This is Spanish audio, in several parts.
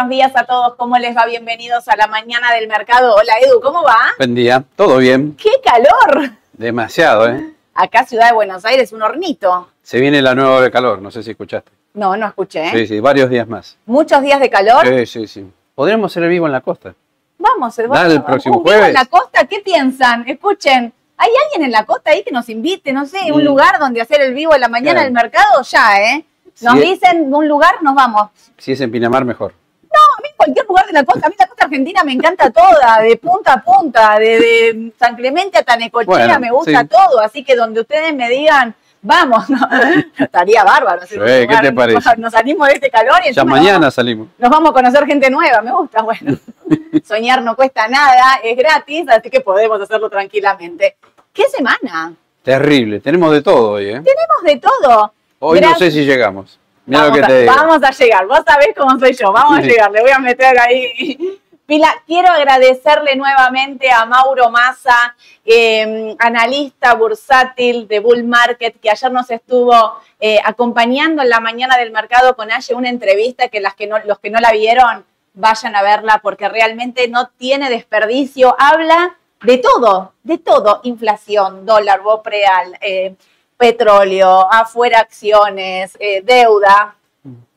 buenos días a todos. ¿Cómo les va? Bienvenidos a la mañana del mercado. Hola Edu, ¿cómo va? Buen día, todo bien. ¡Qué calor! Demasiado, ¿eh? Acá, Ciudad de Buenos Aires, un hornito. Se viene la nueva hora de calor, no sé si escuchaste. No, no escuché. ¿eh? Sí, sí, varios días más. Muchos días de calor. Sí, sí, sí. Podríamos hacer el vivo en la costa. Vamos, Edu. Dale, el próximo un vivo jueves. en la costa, ¿qué piensan? Escuchen. ¿Hay alguien en la costa ahí que nos invite, no sé, un Mm. lugar donde hacer el vivo en la mañana Claro. del mercado? Ya, ¿eh? Nos dicen un lugar, nos vamos. Si es en Pinamar, mejor. A mí cualquier lugar de la costa, a mí la costa argentina me encanta toda, de punta a punta, de, de San Clemente a Tanecochea, Bueno, me gusta sí. todo, así que donde ustedes me digan, vamos, ¿no? estaría bárbaro. Sí, ¿qué lugar, te parece? Nos salimos de este calor y Ya nos mañana vamos- salimos. nos vamos a conocer gente nueva, me gusta, bueno. Soñar no cuesta nada, es gratis, así que podemos hacerlo tranquilamente. ¿Qué semana? Terrible, tenemos de todo hoy, ¿eh? Tenemos de todo. Hoy no sé si llegamos. Mira lo vamos, que te a, digo. vamos a llegar, vos sabés cómo soy yo, vamos a llegar, le voy a meter ahí. Pila, quiero agradecerle nuevamente a Mauro Massa, eh, analista bursátil de Bull Market, que ayer nos estuvo eh, acompañando en la mañana del mercado con Aye, una entrevista que, las que no, los que no la vieron vayan a verla porque realmente no tiene desperdicio. Habla de todo, de todo, inflación, dólar, bopreal, eh, petróleo, afuera acciones, eh, deuda,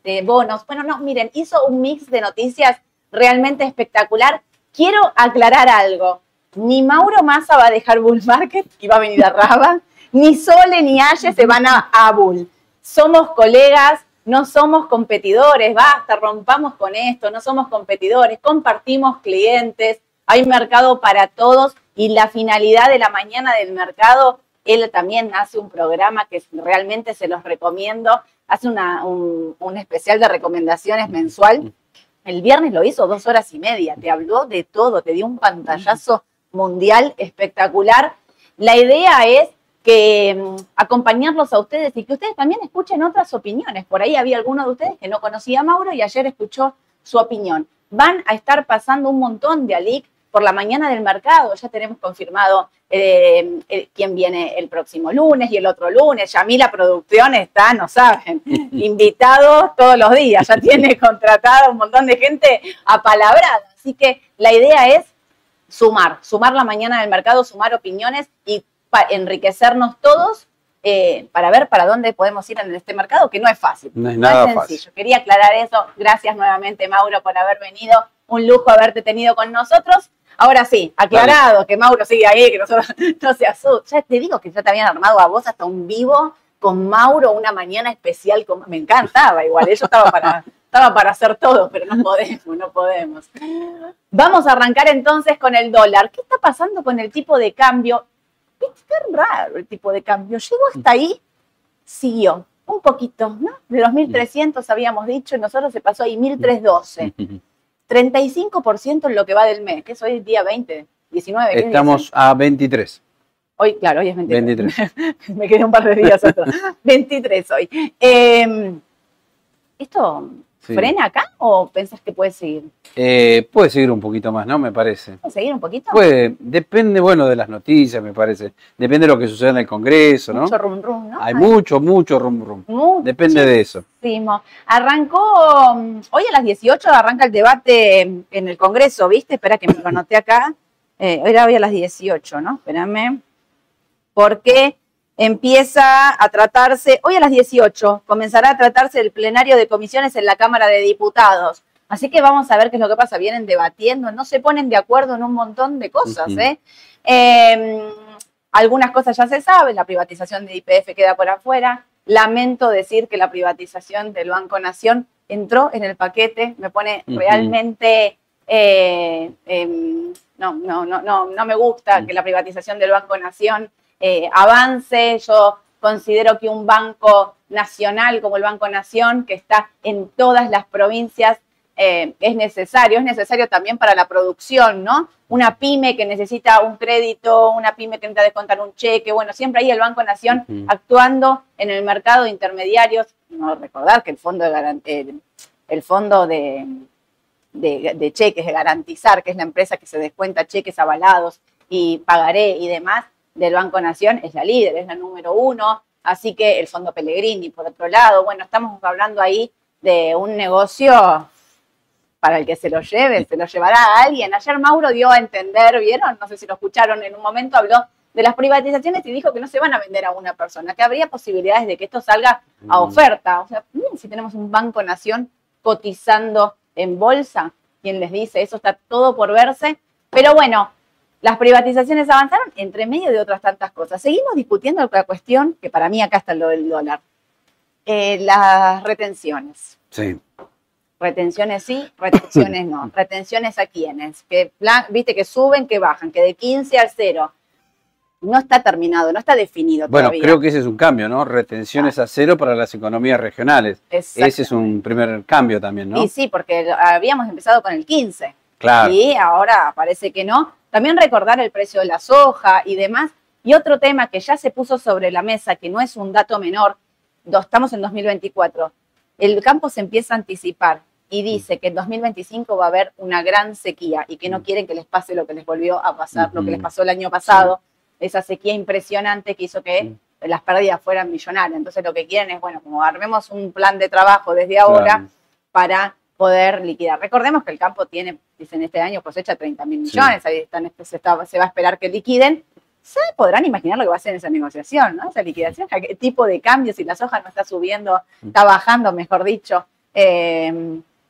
de bonos. Bueno, no, miren, hizo un mix de noticias realmente espectacular. Quiero aclarar algo. Ni Mauro Massa va a dejar Bull Market y va a venir a Raba, ni Sole ni Aye se van a, a Bull. Somos colegas, no somos competidores, basta, rompamos con esto, no somos competidores, compartimos clientes, hay mercado para todos y la finalidad de la mañana del mercado, él también hace un programa que realmente se los recomiendo, hace una- un, especial de recomendaciones mensual. El viernes lo hizo dos horas y media, te habló de todo, te dio un pantallazo mundial espectacular. La idea es que mm, acompañarlos a ustedes y que ustedes también escuchen otras opiniones. Por ahí había alguno de ustedes que no conocía a Mauro y ayer escuchó su opinión. Van a estar pasando un montón de ALIC por la mañana del mercado. Ya tenemos confirmado eh, eh, quién viene el próximo lunes y el otro lunes. Ya a mí la producción está, no saben, invitados todos los días. Ya tiene contratado un montón de gente apalabrada. Así que la idea es sumar, sumar la mañana del mercado, sumar opiniones y enriquecernos todos eh, para ver para dónde podemos ir en este mercado, que no es fácil. No es nada sencillo. fácil. Quería aclarar eso. Gracias nuevamente, Mauro, por haber venido. Un lujo haberte tenido con nosotros. Ahora sí, aclarado que Mauro sigue ahí, que nosotros no se asusta. Ya te digo que ya te habían armado a vos hasta un vivo con Mauro, una mañana especial. Con... Me encantaba igual, yo estaba para, estaba para hacer todo, pero no podemos, no podemos. Vamos a arrancar entonces con el dólar. ¿Qué está pasando con el tipo de cambio? Es tan raro el tipo de cambio. Llegó hasta ahí, siguió un poquito, ¿no? De los 1.300 habíamos dicho, y nosotros se pasó ahí 1.312. 35% en lo que va del mes, que es hoy día 20, 19. ¿qué día Estamos es a 23. hoy? Hoy, claro, hoy es 23. 23. Me quedé un par de días atrás. 23 hoy. Eh, ¿Esto Sí. frena acá o pensás que puede seguir? Eh, puede seguir un poquito más, ¿no? Me parece. ¿Puede seguir un poquito? Puede, depende, bueno, de las noticias, me parece. Depende de lo que suceda en el Congreso, ¿no? Mucho rum rum, ¿no? Hay mucho, mucho rum rum. Muchísimo. Depende de eso. Arrancó, mm, hoy a las 18 arranca el debate en el Congreso, ¿viste? Espera que me lo anoté acá. Eh, era hoy a las 18, ¿no? Espérame. Porque empieza a tratarse, hoy a las 18 comenzará a tratarse el plenario de comisiones en la Cámara de Diputados. Así que vamos a ver qué es lo que pasa. Vienen debatiendo, no se ponen de acuerdo en un montón de cosas. ¿eh? Eh, algunas cosas ya se saben, la privatización de IPF queda por afuera. Lamento decir que la privatización del Banco Nación entró en el paquete, me pone realmente, eh, em, no, no, no, no, no me gusta Mm. que la privatización del Banco Nación eh, avance. Yo considero que un banco nacional como el Banco Nación, que está en todas las provincias, eh, es necesario, es necesario también para la producción, ¿no? Una pyme que necesita un crédito, una pyme que necesita descontar un cheque, bueno, siempre ahí el Banco Nación actuando en el mercado de intermediarios. No recordar que el fondo de el fondo de, de, de cheques, de garantizar, que es la empresa que se descuenta cheques avalados y pagaré y demás del Banco Nación, es la líder, es la número uno. Así que el Fondo Pellegrini, por otro lado, bueno, estamos hablando ahí de un negocio para el que se lo lleve, se lo llevará a alguien. Ayer Mauro dio a entender, ¿vieron? No sé si lo escucharon, en un momento habló de las privatizaciones y dijo que no se van a vender a una persona, que habría posibilidades de que esto salga a Mm. oferta. O sea, mm, si tenemos un Banco Nación cotizando en bolsa, quien les dice, eso está todo por verse. Pero bueno, las privatizaciones avanzaron entre medio de otras tantas cosas. Seguimos discutiendo la cuestión, que para mí acá está lo del dólar, eh, las retenciones. Sí. Retenciones sí, retenciones no. Retenciones a quiénes. Que, plan- viste que suben, que bajan, que de 15 al 0. No está terminado, no está definido Bueno, todavía. creo que ese es un cambio, ¿no? Retenciones a cero para las economías regionales. Ese es un primer cambio también, ¿no? Y sí, porque habíamos empezado con el 15. Claro. Y ahora parece que no. También recordar el precio de la soja y demás. Y otro tema que ya se puso sobre la mesa, que no es un dato menor, estamos en 2024. El campo se empieza a anticipar y dice que en 2025 va a haber una gran sequía y que no quieren que les pase lo que les volvió a pasar, lo que les Ujú. pasó el año pasado, esa sequía impresionante que hizo que las pérdidas fueran millonarias. Entonces lo que quieren es, bueno, como armemos un plan de trabajo desde ahora, Claro. para poder liquidar. Recordemos que el campo tiene, dicen este año cosecha 30 mil Sí. millones, ahí están, se, está- se va a esperar que liquiden. Se podrán imaginar lo que va a hacer en esa negociación, ¿no? Esa liquidación, ¿a qué tipo de cambio, si la soja no está subiendo, está bajando, mejor dicho, eh,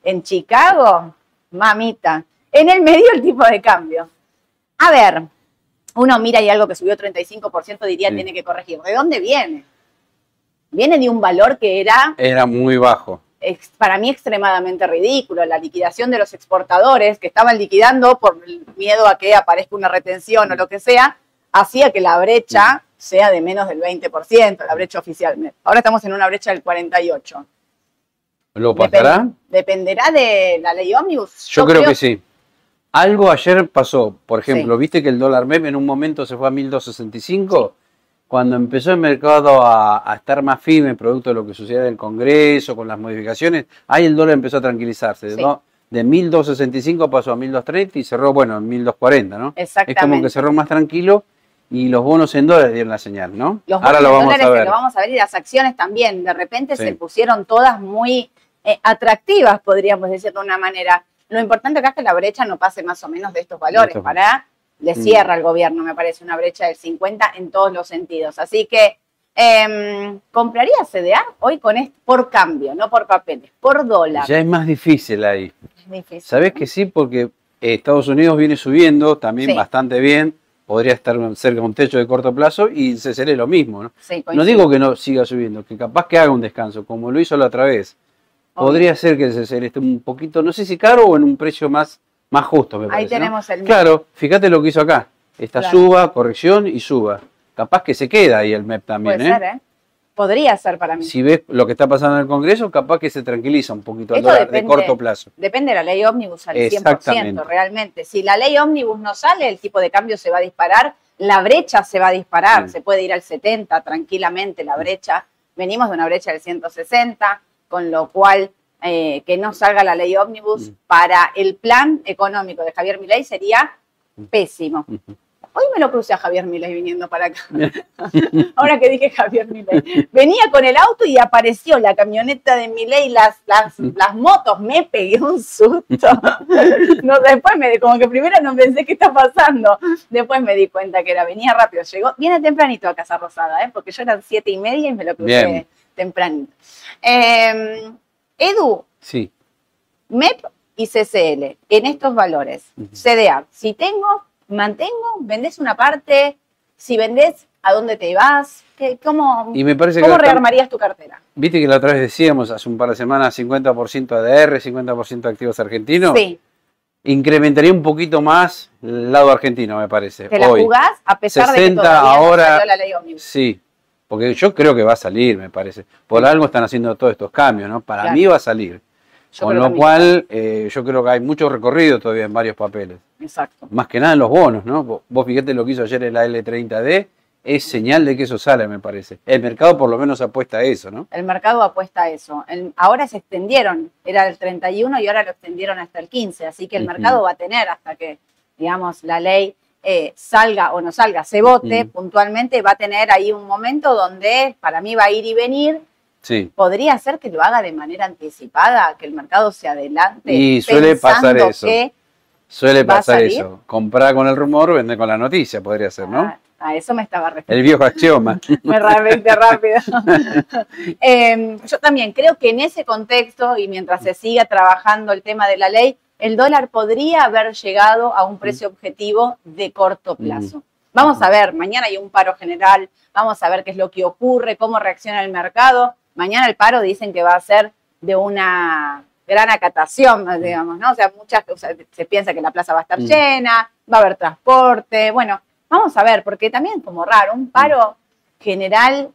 en Chicago, mamita. En el medio el tipo de cambio. A ver, uno mira y algo que subió 35% diría Sí. tiene que corregir. ¿De dónde viene? Viene de un valor que era Era muy bajo. Para mí extremadamente ridículo. La liquidación de los exportadores que estaban liquidando por miedo a que aparezca una retención o lo que sea, hacía que la brecha sea de menos del 20%, la brecha oficial. Ahora estamos en una brecha del 48%. ¿Lo pasará? ¿Dependerá de la ley Omnibus? Yo, creo, que sí. Algo ayer pasó. Por ejemplo, Sí. viste que el dólar MEP en un momento se fue a 1265. Cuando empezó el mercado a, a estar más firme, producto de lo que sucedía en el Congreso, con las modificaciones, ahí el dólar empezó a tranquilizarse. Sí. ¿no? De 1265 pasó a 1230 y cerró, bueno, en 1240, ¿no? Es como Exactamente. que cerró más tranquilo y los bonos en dólares dieron la señal, ¿no? Los Ahora bonos lo de vamos dólares a ver. lo vamos a ver y las acciones también. De repente Sí. se pusieron todas muy eh, atractivas, podríamos decir de una manera. Lo importante acá es que la brecha no pase más o menos de estos valores. Para le Mm. cierra al gobierno, me parece, una brecha del 50 en todos los sentidos. Así que em, compraría CDA hoy con esto por cambio, no por papeles, por dólar. Ya es más difícil ahí. Es difícil. Sabés que sí, porque eh, Estados Unidos viene subiendo también Sí. bastante bien. Podría estar cerca de un techo de corto plazo y se seré lo mismo. ¿no? Sí, No digo que no siga subiendo, que capaz que haga un descanso, como lo hizo la otra vez. Podría ser que el CCL esté un poquito, no sé si caro o en un precio más, más justo, me Ahí parece. ¿no? tenemos el Claro, fíjate lo que hizo acá. Esta Claro. suba, corrección y suba. Capaz que se queda ahí el MEP también, Puede ¿eh? ser, ¿eh? Podría ser para mí. Si ves lo que está pasando en el Congreso, capaz que se tranquiliza un poquito Esto dólar de corto plazo. Depende de la ley ómnibus al 100%, Exactamente. realmente. Si la ley ómnibus no sale, el tipo de cambio se va a disparar, la brecha se va a disparar, Sí. se puede ir al 70 tranquilamente la brecha. Venimos de una brecha del 160, con lo cual eh, que no salga la ley ómnibus Mm. para el plan económico de Javier Milei sería pésimo. Ujú. Hoy me lo crucé a Javier Milei viniendo para acá. Ahora que dije Javier Milei. Venía con el auto y apareció la camioneta de Milei, las, las, las motos, me pegué un susto. No, después me, como que primero no pensé qué está pasando. Después me di cuenta que era, venía rápido, llegó, viene tempranito a Casa Rosada, ¿eh? porque yo eran siete y media y me lo crucé Bien. tempranito. Eh, Edu, Sí. MEP y CCL en estos valores. CDA, si tengo, mantengo, vendés una parte, si vendés, ¿a dónde te vas? ¿Qué- ¿Cómo, Y me parece cómo rearmarías tu cartera? Viste que la otra vez decíamos hace un par de semanas 50% ADR, 50% activos argentinos. Sí, Incrementaría un poquito más el lado argentino, me parece. te la hoy. jugás a pesar de 60 que todavía ahora- no salió la ley ómnibus. Sí, porque yo creo que va a salir, me parece. Por algo están haciendo todos estos cambios, ¿no? Para Claro. mí va a salir. Yo Con lo cual, eh, yo creo que hay mucho recorrido todavía en varios papeles. Exacto. Más que nada en los bonos, ¿no? Vos- fíjate lo que hizo ayer el L30D, es señal de que eso sale, me parece. El mercado por lo menos apuesta a eso, ¿no? El mercado apuesta a eso. El- ahora se extendieron, era el 31 y ahora lo extendieron hasta el 15, así que el mercado va a tener hasta que, digamos, la ley eh, salga o no salga, se vote Ujú. puntualmente, va a tener ahí un momento donde para mí va a ir y venir Sí. ¿Podría ser que lo haga de manera anticipada, que el mercado se adelante? Y suele pasar eso. que- Suele ¿Va a pasar eso. Comprar con el rumor, vender con la noticia, podría ser, ¿no? Ah, a eso me estaba refiriendo. El viejo axioma. Me realmente rápido. Eh, yo también creo que en ese contexto y mientras se siga trabajando el tema de la ley, el dólar podría haber llegado a un precio objetivo de corto plazo. Vamos a ver, mañana hay un paro general, vamos a ver qué es lo que ocurre, cómo reacciona el mercado. Mañana el paro dicen que va a ser de una gran acatación, digamos, ¿no? O sea, muchas, o sea, se piensa que la plaza va a estar Mm. llena, va a haber transporte, bueno, vamos a ver, porque también como raro, un paro general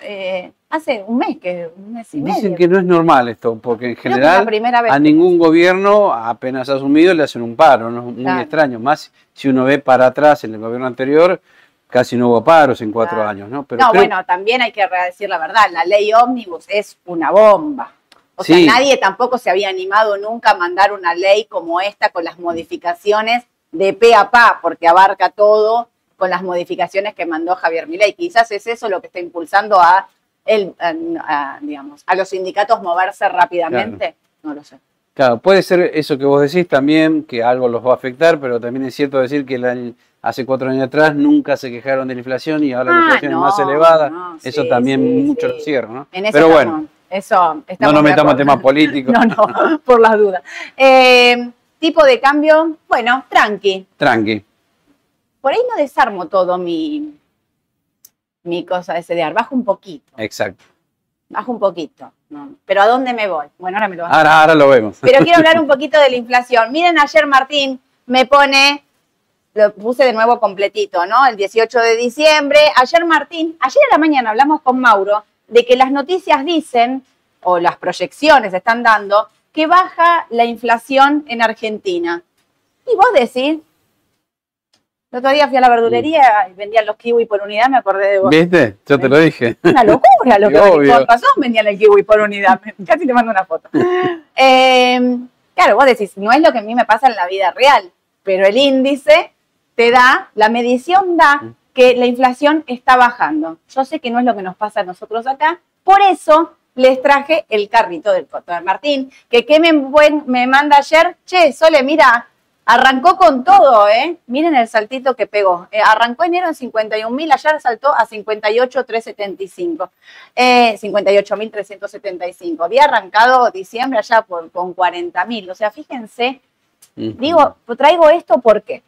eh, hace un mes, que un mes y Dicen medio. que no es normal esto, porque en general a ningún gobierno apenas asumido le hacen un paro, ¿no? Muy Claro. extraño. Más si uno ve para atrás en el gobierno anterior, casi no hubo paros en cuatro Claro. años, ¿no? Pero no, creo- bueno, también hay que decir la verdad, la ley ómnibus es una bomba. O Sí. sea, nadie tampoco se había animado nunca a mandar una ley como esta con las modificaciones de pe a pa, porque abarca todo con las modificaciones que mandó Javier Milei. Quizás es eso lo que está impulsando a, el, a, a, digamos, a los sindicatos moverse rápidamente. No lo sé. Claro, puede ser eso que vos decís también, que algo los va a afectar, pero también es cierto decir que la- hace cuatro años atrás nunca se quejaron de la inflación y ahora la Ah, inflación no, es más elevada. no, eso también sí, mucho sí. lo cierra, ¿no? En Pero bueno, eso no nos metamos en temas políticos. No, no, por las dudas. Eh, tipo de cambio, bueno, tranqui. Tranqui. Por ahí no desarmo todo mi, mi cosa de CDR, bajo un poquito, Exacto. bajo un poquito. ¿no? Pero ¿a dónde me voy? Bueno, ahora me lo vas a Ahora, ahora lo vemos. Pero quiero hablar un poquito de la inflación. Miren, ayer Martín me pone, lo puse de nuevo completito, ¿no? El 18 de diciembre. Ayer Martín, ayer a la mañana hablamos con Mauro de que las noticias dicen, o las proyecciones están dando, que baja la inflación en Argentina. Y vos decís, el otro día fui a la verdulería y vendían los kiwi por unidad, me acordé de vos. ¿Viste? Yo te lo dije. Una locura lo que razón vendían el kiwi por unidad. Casi te mando una foto. Eh, claro, vos decís, no es lo que a mí me pasa en la vida real, pero el índice te da, la medición da que la inflación está bajando. Yo sé que no es lo que nos pasa a nosotros acá, por eso les traje el carrito del Coto de Martín, que que me, buen- me manda ayer, che, Sole, mira, arrancó con todo, ¿eh? Miren el saltito que pegó. Eh, arrancó enero en 51 mil, ayer saltó a 58,375. Eh, 58.375. Había arrancado diciembre allá por, con 40 mil. O sea, fíjense, digo, traigo esto ¿por qué?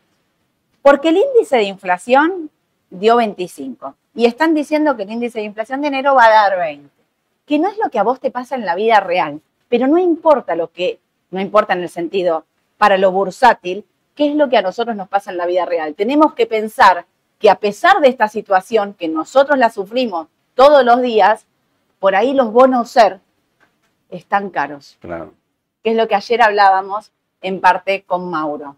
Porque el índice de inflación dio 25 y están diciendo que el índice de inflación de enero va a dar 20, que no es lo que a vos te pasa en la vida real, pero no importa lo que, no importa en el sentido para lo bursátil, qué es lo que a nosotros nos pasa en la vida real. Tenemos que pensar que a pesar de esta situación, que nosotros la sufrimos todos los días, por ahí los bonos ser están caros, Claro. que es lo que ayer hablábamos en parte con Mauro.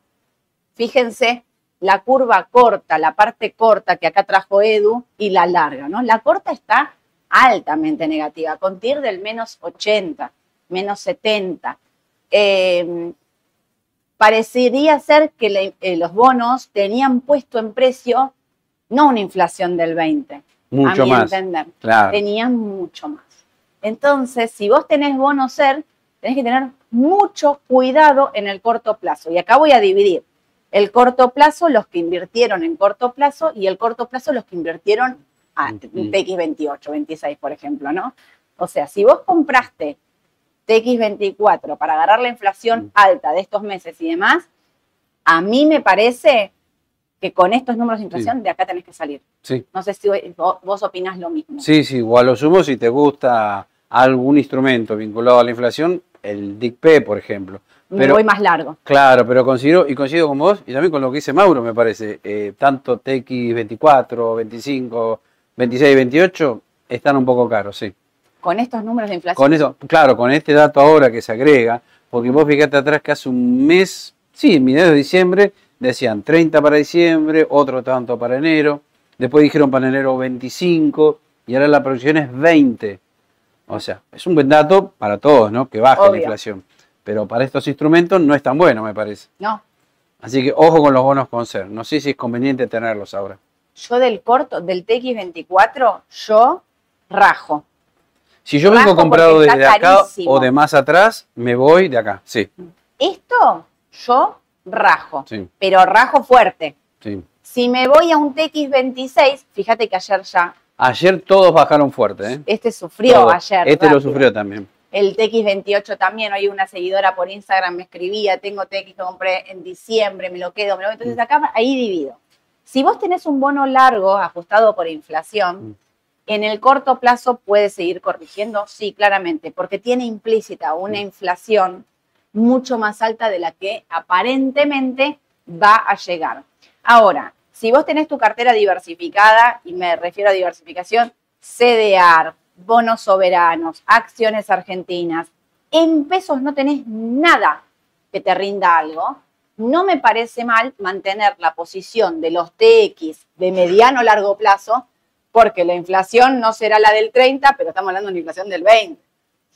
Fíjense la curva corta, la parte corta que acá trajo Edu y la larga, ¿no? La corta está altamente negativa, con TIR del menos 80, menos 70. Eh, parecería ser que le- eh, los bonos tenían puesto en precio no una inflación del 20, Mucho a mi más. entender, Claro. tenían mucho más. Entonces, si vos tenés bono ser, tenés que tener mucho cuidado en el corto plazo. Y acá voy a dividir el corto plazo, los que invirtieron en corto plazo, y el corto plazo, los que invirtieron a Ujú. TX28, 26, por ejemplo, ¿no? O sea, si vos compraste TX24 para agarrar la inflación Mm. alta de estos meses y demás, a mí me parece que con estos números de inflación de acá tenés que salir. Sí. No sé si vos, opinás lo mismo. Sí, sí, o a lo sumo si te gusta algún instrumento vinculado a la inflación, el DICP, por ejemplo. me Pero, voy más largo. claro, pero considero, y coincido con vos, y también con lo que dice Mauro, me parece, eh, tanto TX24, 25, 26 y 28 están un poco caros, sí. Con estos números de inflación. Con eso, claro, con este dato ahora que se agrega, porque vos fíjate atrás que hace un mes, sí, en mediados de diciembre, decían 30 para diciembre, otro tanto para enero, después dijeron para enero 25, y ahora la proyección es 20. O sea, es un buen dato para todos, ¿no? Que baje la inflación. Pero para estos instrumentos no es tan bueno, me parece. No, Así que ojo con los bonos con ser. No sé si es conveniente tenerlos ahora. yo del corto, del TX24, yo rajo. Si yo vengo comprado desde acá carísimo. o de más atrás, me voy de acá. Sí, Esto yo rajo, sí, pero rajo fuerte. sí. Si me voy a un TX26, fíjate que ayer ya, Ayer todos bajaron fuerte, ¿eh? este sufrió Todos. ayer. Este lo sufrió también. El TX28 también, hoy una seguidora por Instagram me escribía, tengo TX que compré en diciembre, me lo quedo, me lo entonces acá ahí divido. Si vos tenés un bono largo ajustado por inflación, Mm. En el corto plazo puede seguir corrigiendo, sí, claramente, porque tiene implícita una inflación mucho más alta de la que aparentemente va a llegar. Ahora, si vos tenés tu cartera diversificada, y me refiero a diversificación, CDR, bonos soberanos, acciones argentinas, en pesos no tenés nada que te rinda algo, no me parece mal mantener la posición de los TX de mediano o largo plazo, porque la inflación no será la del 30, pero estamos hablando de una inflación del 20.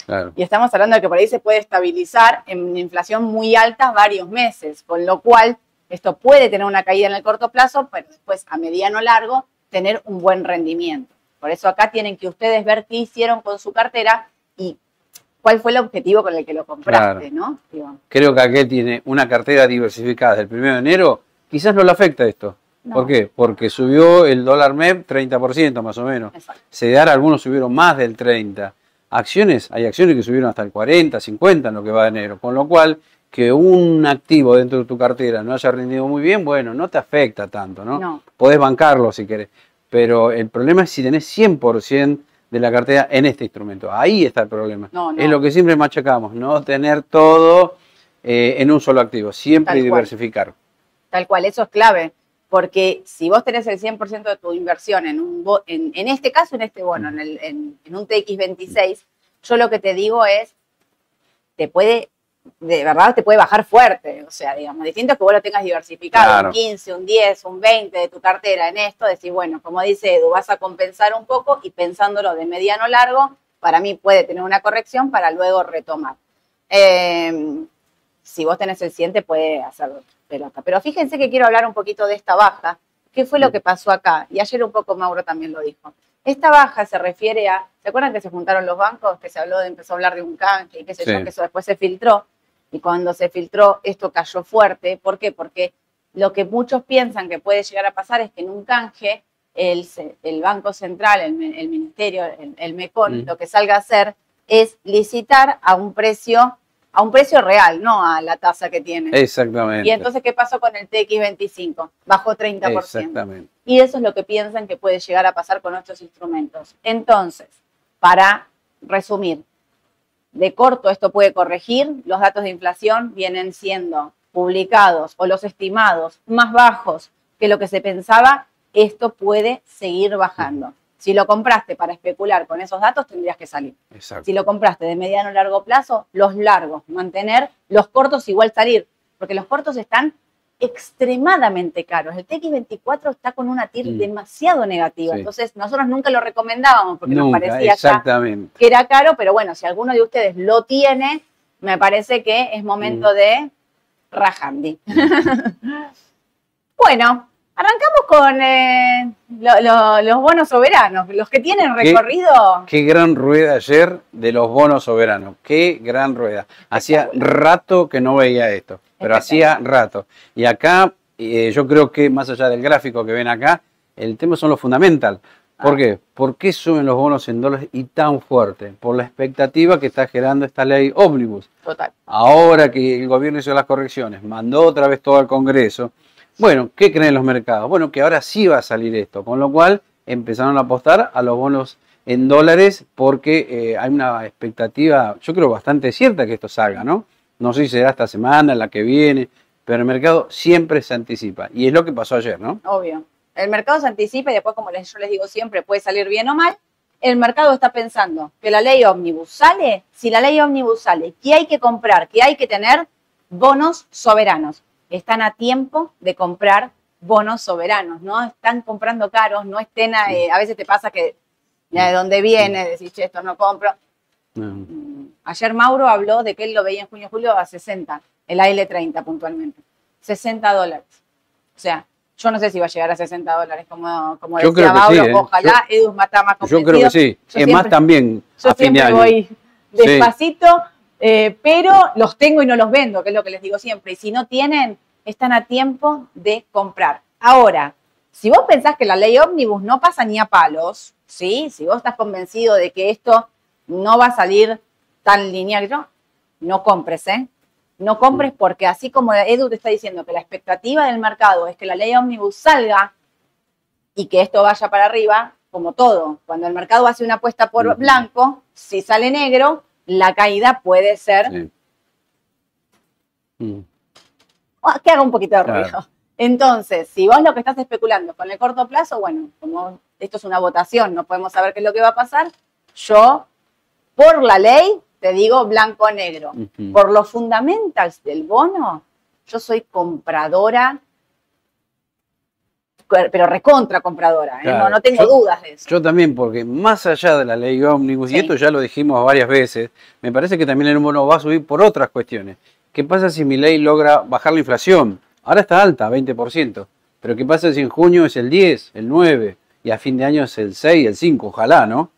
Claro. Y estamos hablando de que por ahí se puede estabilizar en una inflación muy alta varios meses, con lo cual esto puede tener una caída en el corto plazo, pero después a mediano largo tener un buen rendimiento. Por eso acá tienen que ustedes ver qué hicieron con su cartera y cuál fue el objetivo con el que lo compraste, Claro. ¿no? Digo, Creo que aquel tiene una cartera diversificada desde el 1 de enero. Quizás no le afecta esto. No. ¿Por qué? Porque subió el dólar MEP 30% más o menos. exacto. CDR algunos subieron más del 30. Acciones, hay acciones que subieron hasta el 40, 50 en lo que va de enero. Con lo cual, que un activo dentro de tu cartera no haya rendido muy bien, bueno, no te afecta tanto, ¿no? No. Podés bancarlo si querés. Pero el problema es si tenés 100% de la cartera en este instrumento. Ahí está el problema. No, no. Es lo que siempre machacamos, no tener todo eh, en un solo activo, siempre Tal cual. diversificar. Tal cual, eso es clave, porque si vos tenés el 100% de tu inversión en, un bo- en, en este caso, en este bono, en, el- en- en un TX26, yo lo que te digo es, te puede, de verdad, te puede bajar fuerte, o sea, digamos, distinto es que vos lo tengas diversificado, Claro. un 15, un 10, un 20 de tu cartera en esto, decís, bueno, como dice Edu, vas a compensar un poco y pensándolo de mediano largo, para mí puede tener una corrección para luego retomar. Eh, si vos tenés el 100 te puede hacer pelota. Pero fíjense que quiero hablar un poquito de esta baja. ¿Qué fue lo que pasó acá? Y ayer un poco Mauro también lo dijo. Esta baja se refiere a, ¿se acuerdan que se juntaron los bancos? Que se habló de, empezó a hablar de un canje y qué sé Sí. yo, que eso después se filtró. Y cuando se filtró, esto cayó fuerte. ¿Por qué? Porque lo que muchos piensan que puede llegar a pasar es que en un canje el, el Banco Central, el, el Ministerio, el, el MECON, Mm. lo que salga a hacer es licitar a un precio, a un precio real, no a la tasa que tiene. Exactamente. Y entonces, ¿qué pasó con el TX25? Bajó 30%. Exactamente. Y eso es lo que piensan que puede llegar a pasar con nuestros instrumentos. Entonces, para resumir, de corto esto puede corregir, los datos de inflación vienen siendo publicados o los estimados más bajos que lo que se pensaba, esto puede seguir bajando. Si lo compraste para especular con esos datos, tendrías que salir. Exacto. Si lo compraste de mediano a largo plazo, los largos mantener, los cortos igual salir, porque los cortos están extremadamente caros. El TX24 está con una TIR Mm. demasiado negativa, Sí. entonces nosotros nunca lo recomendábamos porque nos parecía que era caro, pero bueno, si alguno de ustedes lo tiene, me parece que es Mm. momento de rajandi. bueno, arrancamos con eh, lo- lo- los bonos soberanos, los que tienen ¿Qué? recorrido. Qué gran rueda ayer de los bonos soberanos. Qué gran rueda. Hacía rato que no veía esto, pero hacía rato. Y acá, eh, yo creo que más allá del gráfico que ven acá, el tema son los fundamental. ¿Por Ah. qué? ¿Por qué suben los bonos en dólares y tan fuerte? Por la expectativa que está generando esta ley ómnibus. Total. Ahora que el gobierno hizo las correcciones, mandó otra vez todo al Congreso. Bueno, ¿qué creen los mercados? Bueno, que ahora sí va a salir esto, con lo cual empezaron a apostar a los bonos en dólares porque eh, hay una expectativa, yo creo bastante cierta que esto salga, ¿no? No sé si será esta semana, la que viene, pero el mercado siempre se anticipa. Y es lo que pasó ayer, ¿no? Obvio. El mercado se anticipa y después, como les- yo les digo siempre, puede salir bien o mal. El mercado está pensando que la ley ómnibus sale. Si la ley ómnibus sale, ¿qué hay que comprar? ¿Qué hay que tener? Bonos soberanos. Están a tiempo de comprar bonos soberanos. No están comprando caros, no estén. a- eh, a veces te pasa que de dónde viene, decís, che, esto no compro. No. Mm, Ayer Mauro habló de que él lo veía en junio julio a 60, el AL30 puntualmente. 60 dólares. O sea, Yo no sé si va a llegar a 60 dólares, como, como Yo decía creo que sí, Mauro. ¿eh? Ojalá Edu está más Yo convencido. creo que sí. Yo es siempre- más también Yo a siempre voy Sí. Eh, pero los tengo y no los vendo, que es lo que les digo siempre. Y si no tienen, están a tiempo de comprar. Ahora, si vos pensás que la ley ómnibus no pasa ni a palos, ¿sí? Si vos estás convencido de que esto no va a salir tan lineal, ¿no? no compres, ¿eh? No compres porque así como Edu te está diciendo que la expectativa del mercado es que la ley ómnibus salga y que esto vaya para arriba, como todo, cuando el mercado hace una apuesta por blanco, si sale negro, la caída puede ser Sí. Mm. o que haga un poquito de Claro. ruido. Entonces, si vos lo que estás especulando con el corto plazo, bueno, como esto es una votación, no podemos saber qué es lo que va a pasar, yo, por la ley, te digo blanco o negro. Ujú. Por los fundamentals del bono, yo soy compradora, pero recontra compradora, ¿eh? Claro. no, no tengo Yo- dudas de eso. Yo también, porque más allá de la ley ómnibus, Sí. y esto ya lo dijimos varias veces, me parece que también el bono va a subir por otras cuestiones. ¿Qué pasa si mi ley logra bajar la inflación? Ahora está alta, 20%. Pero ¿qué pasa si en junio es el 10, el 9, y a fin de año es el 6, el 5? Ojalá, ¿no?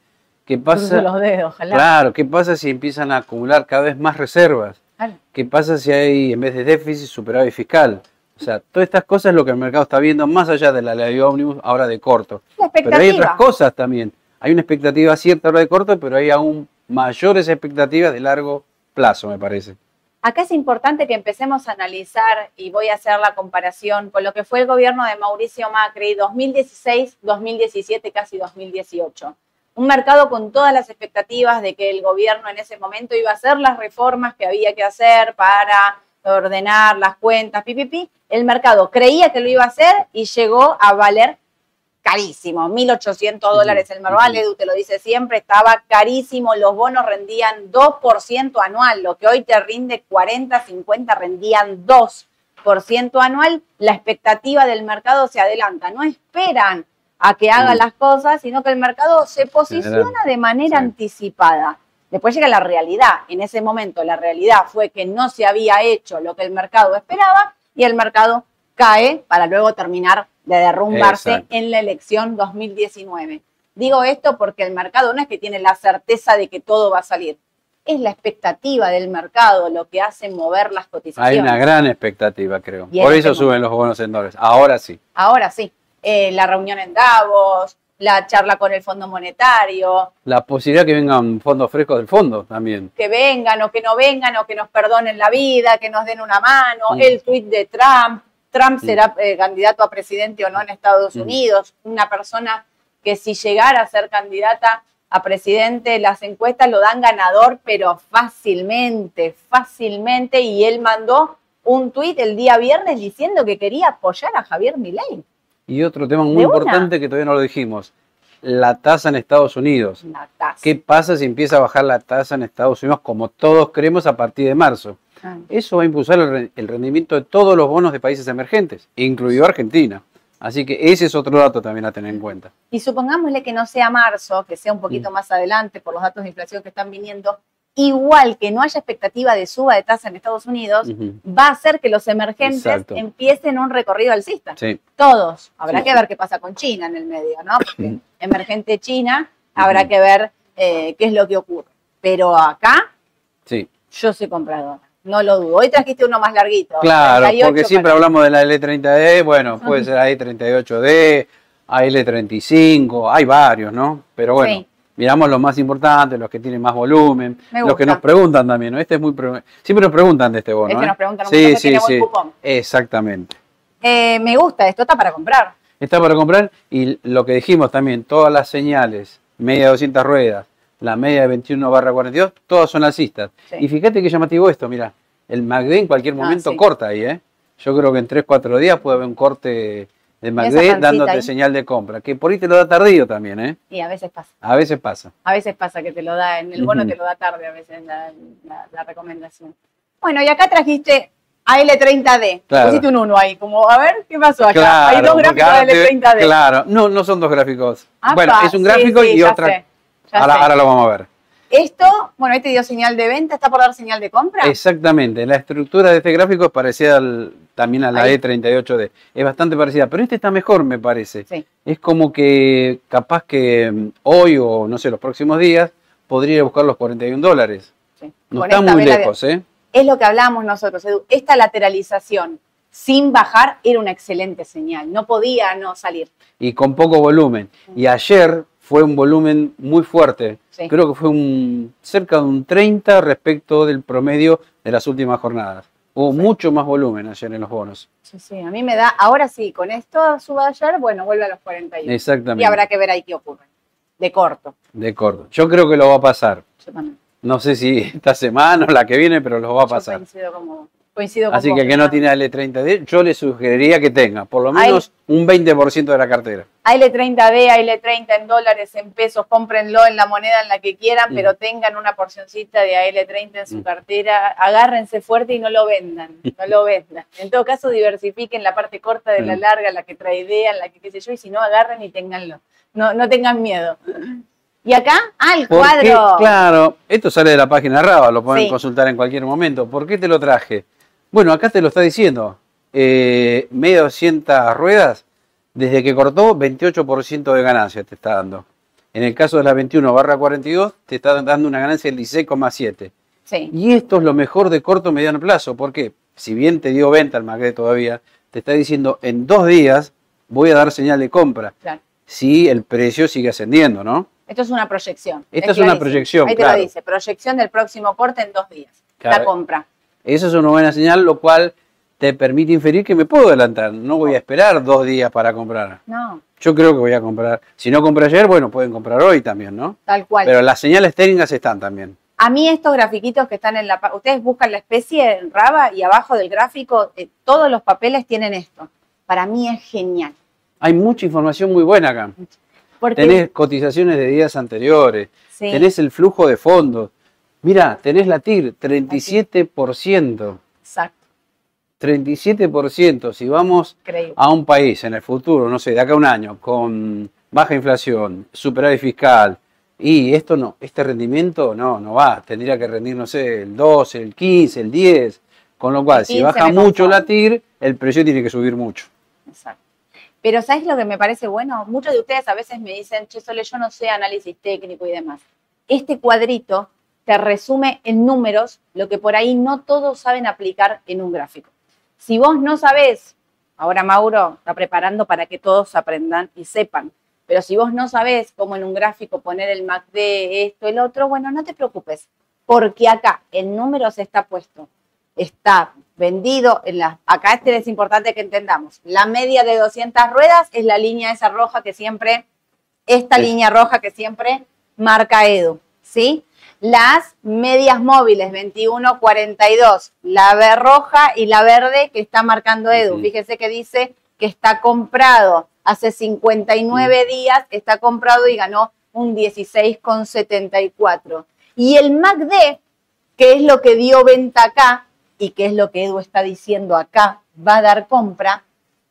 ¿Qué pasa? los dedos, ojalá. Claro, ¿qué pasa si empiezan a acumular cada vez más reservas? Claro. ¿Qué pasa si hay, en vez de déficit, superávit fiscal? O sea, todas estas cosas es lo que el mercado está viendo más allá de la ley ómnibus, ahora de corto. Pero hay otras cosas también. Hay una expectativa cierta ahora de corto, pero hay aún mayores expectativas de largo plazo, me parece. Acá es importante que empecemos a analizar, y voy a hacer la comparación con lo que fue el gobierno de Mauricio Macri 2016, 2017, casi 2018. Un mercado con todas las expectativas de que el gobierno en ese momento iba a hacer las reformas que había que hacer para ordenar las cuentas, pipipi. El mercado creía que lo iba a hacer y llegó a valer carísimo, 1.800 dólares el Merval. Edu te lo dice siempre, estaba carísimo, los bonos rendían 2% anual, lo que hoy te rinde 40, 50, rendían 2% anual, la expectativa del mercado se adelanta, no esperan a que haga Mm. las cosas, sino que el mercado se posiciona de manera Sí. anticipada. Después llega la realidad. En ese momento la realidad fue que no se había hecho lo que el mercado esperaba y el mercado cae para luego terminar de derrumbarse Exacto. en la elección 2019. Digo esto porque el mercado no es que tiene la certeza de que todo va a salir. Es la expectativa del mercado lo que hace mover las Hay cotizaciones. una gran expectativa, creo. Por eso suben los bonos en dólares. Ahora sí. Ahora sí, eh, la reunión en Davos, la charla con el Fondo Monetario, La posibilidad que vengan fondos frescos del fondo también. que vengan o que no vengan o que nos perdonen la vida, que nos den una mano, Mm. el tuit de Trump, Trump Mm. será eh, candidato a presidente o no en Estados Mm. Unidos, una persona que si llegara a ser candidata a presidente, las encuestas lo dan ganador, pero fácilmente, fácilmente, y él mandó un tuit el día viernes diciendo que quería apoyar a Javier Milei. Y otro tema muy una. importante que todavía no lo dijimos. La tasa en Estados Unidos. ¿Qué pasa si empieza a bajar la tasa en Estados Unidos como todos creemos a partir de marzo? Ah. Eso va a impulsar el rendimiento de todos los bonos de países emergentes, incluido Argentina. Así que ese es otro dato también a tener en cuenta. Y supongámosle que no sea marzo, que sea un poquito Mm. más adelante por los datos de inflación que están viniendo, igual que no haya expectativa de suba de tasa en Estados Unidos, va a hacer que los emergentes Exacto. empiecen un recorrido alcista. Sí, Todos. Habrá Sí, que ver qué pasa con China en el medio, ¿no? Porque emergente China, habrá que ver eh, qué es lo que ocurre. Pero acá sí. yo soy compradora. No lo dudo. Hoy trajiste uno más larguito. Claro, 38 porque siempre para- hablamos de la L30D, bueno, puede ser AE38D, AL35, hay varios, ¿no? Pero bueno, Sí. Miramos los más importantes, los que tienen más volumen, Me los que nos preguntan también, ¿no? Este es muy... pre- Siempre nos preguntan de este bono, Este ¿eh? nos preguntan un Sí, sí, tiene buen sí, cupón. exactamente. Eh, me gusta, esto está para comprar. Está para comprar y lo que dijimos también, todas las señales, media de 200 ruedas, la media de 21 barra 42, todas son alcistas. Sí. Y fíjate qué llamativo esto, mira, el MACD en cualquier Ah, momento sí. corta ahí, ¿eh? Yo creo que en 3, 4 días puede haber un corte de pancita dándote ahí. señal de compra, que por ahí te lo da tardío también, ¿eh? Y a veces pasa. A veces pasa. A veces pasa que te lo da, en el bono te lo da tarde a veces la, la- la recomendación. Bueno, y acá trajiste AL30D. Claro. Pusiste un 1 ahí, como, a ver, ¿qué pasó acá? Claro, Hay dos gráficos ahora de te- AL30D. Claro, no, no son dos gráficos. Apa, bueno, es un gráfico sí, y otra. sé, ahora, ahora lo vamos a ver. Esto, bueno, este dio señal de venta, ¿está por dar señal de compra? Exactamente, la estructura de este gráfico es parecida al- también a la Ahí. E38D. Es bastante parecida, pero este está mejor, me parece. Sí. Es como que capaz que mm, hoy o no sé, los próximos días podría ir a buscar los 41 dólares. sí. No Con está muy de- lejos, ¿eh? Es lo que hablábamos nosotros, Edu. Esta lateralización sin bajar era una excelente señal. No podía no salir. Y con poco volumen. Y ayer fue un volumen muy fuerte. Sí. Creo que fue un cerca de un 30 respecto del promedio de las últimas jornadas. Hubo mucho más volumen ayer en los bonos. Sí, sí, a mí me da, ahora sí, con esto suba ayer, bueno, vuelve a los 41. Exactamente. Y habrá que ver ahí qué ocurre. De corto. De corto. Yo creo que lo va a pasar. Yo también. No sé si esta semana o la que viene, pero lo va a Yo pasar. como, coincido con Así vos, que el que no tiene L30D, yo le sugeriría que tenga por lo menos un 20% de la cartera. AL30D, AL30 en dólares, en pesos, cómprenlo en la moneda en la que quieran, Mm. pero tengan una porcioncita de AL30 en su Mm. cartera, agárrense fuerte y no lo vendan, no lo vendan. En todo caso, diversifiquen la parte corta de la Mm. larga, la que tradean, la que qué sé yo, y si no, agarren y tenganlo. No, no tengan miedo. Y acá, ah, el cuadro. claro, esto sale de la página RABA, lo pueden Sí. consultar en cualquier momento. ¿Por qué te lo traje? Bueno, acá te lo está diciendo. Eh, media 200 ruedas, desde que cortó, 28% de ganancia te está dando. En el caso de la 21 barra 42, te está dando una ganancia del 16,7. Sí, Y esto es lo mejor de corto mediano plazo, porque si bien te dio venta el Macre todavía, te está diciendo en dos días voy a dar señal de compra. claro. Si el precio sigue ascendiendo, ¿no? Esto es una proyección. Esta es una clarísimo. proyección, Ahí te claro. lo dice, proyección del próximo corte en dos días. La compra. Eso es una buena señal, lo cual te permite inferir que me puedo adelantar. No voy a esperar dos días para comprar. No, Yo creo que voy a comprar. Si no compré ayer, bueno, pueden comprar hoy también, ¿no? tal cual. Pero las señales técnicas están también. A mí estos grafiquitos que están en la... Ustedes buscan la especie en Raba y abajo del gráfico eh, todos los papeles tienen esto. Para mí es genial. Hay mucha información muy buena acá. Porque Tenés cotizaciones de días anteriores, sí, tenés el flujo de fondos. Mira, tenés la TIR, 37%. exacto, 37%. Si vamos increíble. a un país en el futuro, no sé, de acá a un año, con baja inflación, superávit fiscal, y esto no, este rendimiento no, no va, tendría que rendir, no sé, el 12, el 15, el 10, con lo cual, si 15 baja mucho la TIR, el precio tiene que subir mucho. Exacto. Pero ¿sabes lo que me parece bueno? Muchos de ustedes a veces me dicen, che, Sole, yo no sé análisis técnico y demás. Este cuadrito resume en números lo que por ahí no todos saben aplicar en un gráfico. Si vos no sabés, ahora Mauro está preparando para que todos aprendan y sepan, pero si vos no sabés cómo en un gráfico poner el MACD, esto, el otro, bueno, no te preocupes, porque acá el número se está puesto, está vendido en la, acá este es importante que entendamos, la media de 200 ruedas es la línea esa roja que siempre, esta Sí. línea roja que siempre marca Edu, ¿sí? Las medias móviles 21, 42, la roja y la verde que está marcando Edu. Fíjese que dice que está comprado hace 59 días, está comprado y ganó un 16,74. Y el MACD, que es lo que dio venta acá y que es lo que Edu está diciendo acá, va a dar compra,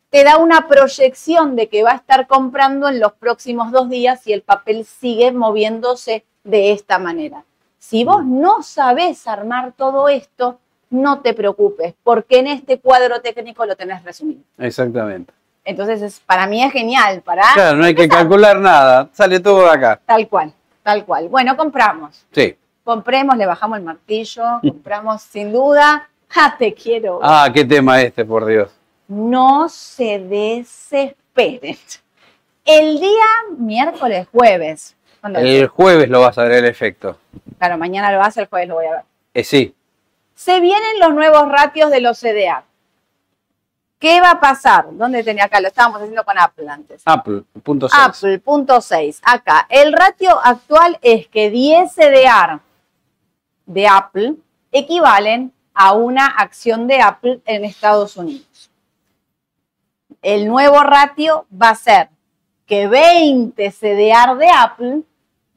te da una proyección de que va a estar comprando en los próximos dos días si el papel sigue moviéndose de esta manera. Si vos no sabés armar todo esto, no te preocupes, porque en este cuadro técnico lo tenés resumido. Exactamente. Entonces, es- para mí es genial, para Claro, no hay que calcular nada, sale todo de acá. tal cual, tal cual. Bueno, compramos. Sí. Compremos, le bajamos el martillo, compramos sin duda. ¡Ja, te quiero! Ah, qué tema este, por Dios. No se desesperen. El día miércoles, jueves. ¿Cuándo El jueves lo vas a ver el efecto. Claro, mañana lo hace, el jueves lo voy a ver. Eh, sí, Se vienen los nuevos ratios de los CDA. ¿Qué va a pasar? ¿Dónde tenía acá? Lo estábamos haciendo con Apple antes. Apple, punto 6. Apple, punto 6. Acá. El ratio actual es que 10 CDR de Apple equivalen a una acción de Apple en Estados Unidos. El nuevo ratio va a ser que 20 CDR de Apple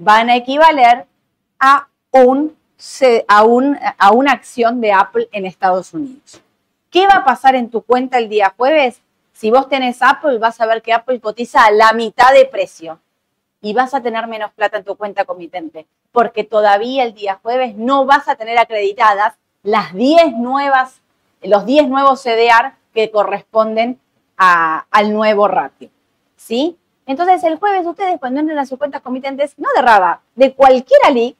van a equivaler a, un, a, un- a una acción de Apple en Estados Unidos. ¿Qué va a pasar en tu cuenta el día jueves? Si vos tenés Apple, vas a ver que Apple cotiza a la mitad de precio. y vas a tener menos plata en tu cuenta comitente, porque todavía el día jueves no vas a tener acreditadas las 10 nuevas, los 10 nuevos CDR que corresponden al nuevo ratio. ¿Sí? Entonces el jueves ustedes cuando entren a sus cuentas comitentes, no de RABA, de cualquier ALI,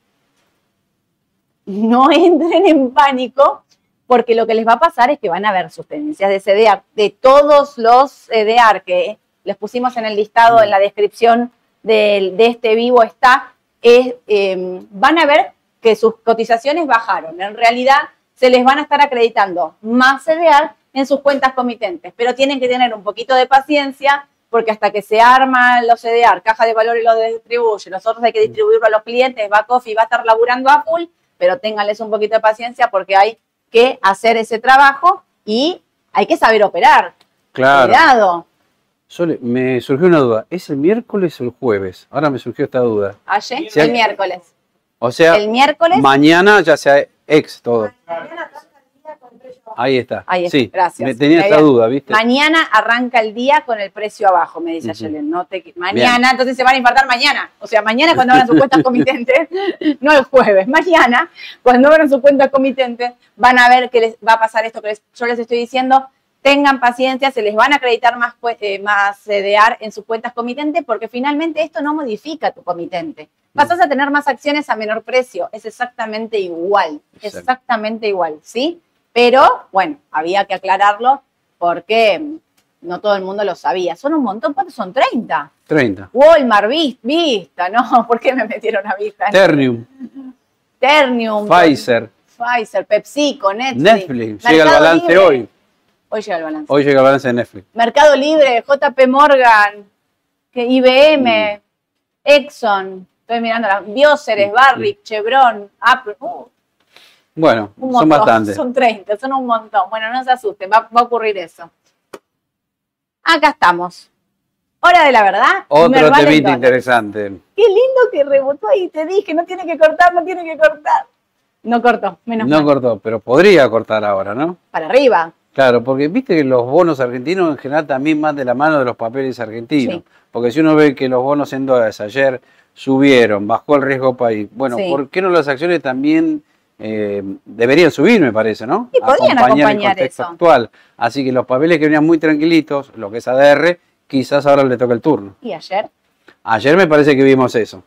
no entren en pánico porque lo que les va a pasar es que van a ver sus tendencias de CDR, de todos los CDR que les pusimos en el listado, en la descripción de, este vivo está, es, em, van a ver que sus cotizaciones bajaron. En realidad se les van a estar acreditando más CDR en sus cuentas comitentes, pero tienen que tener un poquito de paciencia porque hasta que se arman los CDR, caja de valores los distribuye, nosotros hay que distribuirlo a los clientes, back office va a estar laburando a full, pero ténganles un poquito de paciencia porque hay que hacer ese trabajo y hay que saber operar. Claro. Cuidado. Sole, me surgió una duda. ¿Es el miércoles o el jueves? Ahora me surgió esta duda. Ayer, el miércoles. O sea, el miércoles. Mañana ya sea ex todo. Ahí está. Ahí sí, gracias. Me tenía esta duda, ¿viste? Mañana arranca el día con el precio abajo, me dice uh No te... Mañana, entonces se van a infartar mañana. O sea, mañana cuando abran su cuenta comitente, no el jueves, mañana, cuando abran su cuenta comitente, van a ver que les va a pasar esto que yo les estoy diciendo. Tengan paciencia, se les van a acreditar más, eh, más CDR en sus cuentas comitente porque finalmente esto no modifica tu comitente. Pasas a tener más acciones a menor precio. Es exactamente igual. Exactamente igual, ¿sí? Pero bueno, había que aclararlo porque no todo el mundo lo sabía. Son un montón, ¿cuántos son? 30. 30. Walmart, Vista, ¿no? ¿Por qué me metieron a Vista? Ternium. Ternium. Pfizer. Pfizer, PepsiCo, Netflix. Netflix, llega el balance hoy. Hoy llega el balance. Hoy llega el balance de Netflix. Mercado Libre, JP Morgan, IBM, Exxon, estoy mirando, Bioceres, Barrick, Chevron, Apple. Uh, bueno, son bastantes. Son 30, son un montón. Bueno, no se asusten, va, a ocurrir eso. Acá estamos. Hora de la verdad. Otro temita interesante. Qué lindo que rebotó ahí, te dije, no tiene que cortar, no tiene que cortar. No cortó, menos No cortó, pero podría cortar ahora, ¿no? Para arriba. Claro, porque viste que los bonos argentinos en general también van de la mano de los papeles argentinos. Porque si uno ve que los bonos en dólares ayer subieron, bajó el riesgo país, bueno, ¿por qué no las acciones también eh, deberían subir, me parece, ¿no? Y podrían acompañar, el contexto actual. Así que los papeles que venían muy tranquilitos, lo que es ADR, quizás ahora le toca el turno. ¿Y ayer? Ayer me parece que vimos eso.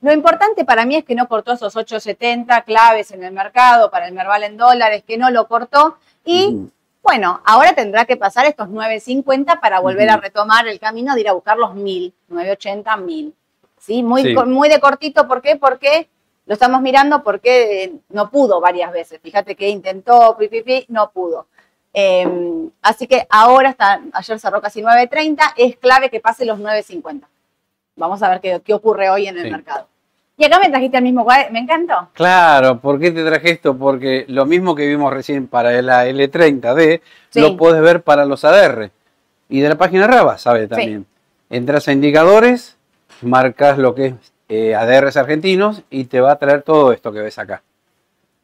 Lo importante para mí es que no cortó esos 8.70 claves en el mercado para el Merval en dólares, que no lo cortó. Y bueno, ahora tendrá que pasar estos 9.50 para volver a retomar el camino de ir a buscar los 1.000, 9.80, 1.000. ¿Sí? Muy, sí. muy de cortito, ¿por qué? Porque lo estamos mirando porque eh, no pudo varias veces. Fíjate que intentó, pi, no pudo. Em, así que ahora está, ayer cerró casi 9.30, es clave que pase los 9.50. Vamos a ver qué, qué, ocurre hoy en el mercado. Y acá me trajiste el mismo me encantó. Claro, ¿por qué te traje esto? Porque lo mismo que vimos recién para la L30D, lo puedes ver para los ADR. Y de la página RABA, sabe también. Entras a indicadores, marcas lo que es eh, ADRs argentinos y te va a traer todo esto que ves acá.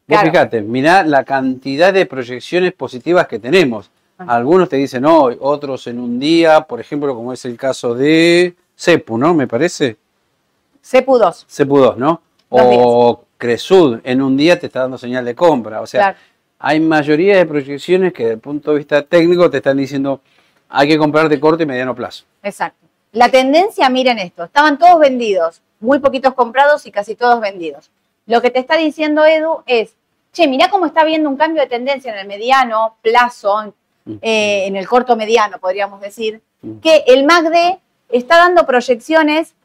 fíjate, mirá la cantidad de proyecciones positivas que tenemos. Algunos te dicen hoy, otros en un día, por ejemplo, como es el caso de CEPU, ¿no? Me parece. CEPU 2. CEPU 2, ¿no? o Cresud, en un día te está dando señal de compra. O sea, hay mayoría de proyecciones que desde el punto de vista técnico te están diciendo hay que comprar de corto y mediano plazo. Exacto. La tendencia, miren esto, estaban todos vendidos muy poquitos comprados y casi todos vendidos. Lo que te está diciendo Edu es, che, mirá cómo está habiendo un cambio de tendencia en el mediano plazo, eh, en el corto mediano, podríamos decir, que el MACD está dando proyecciones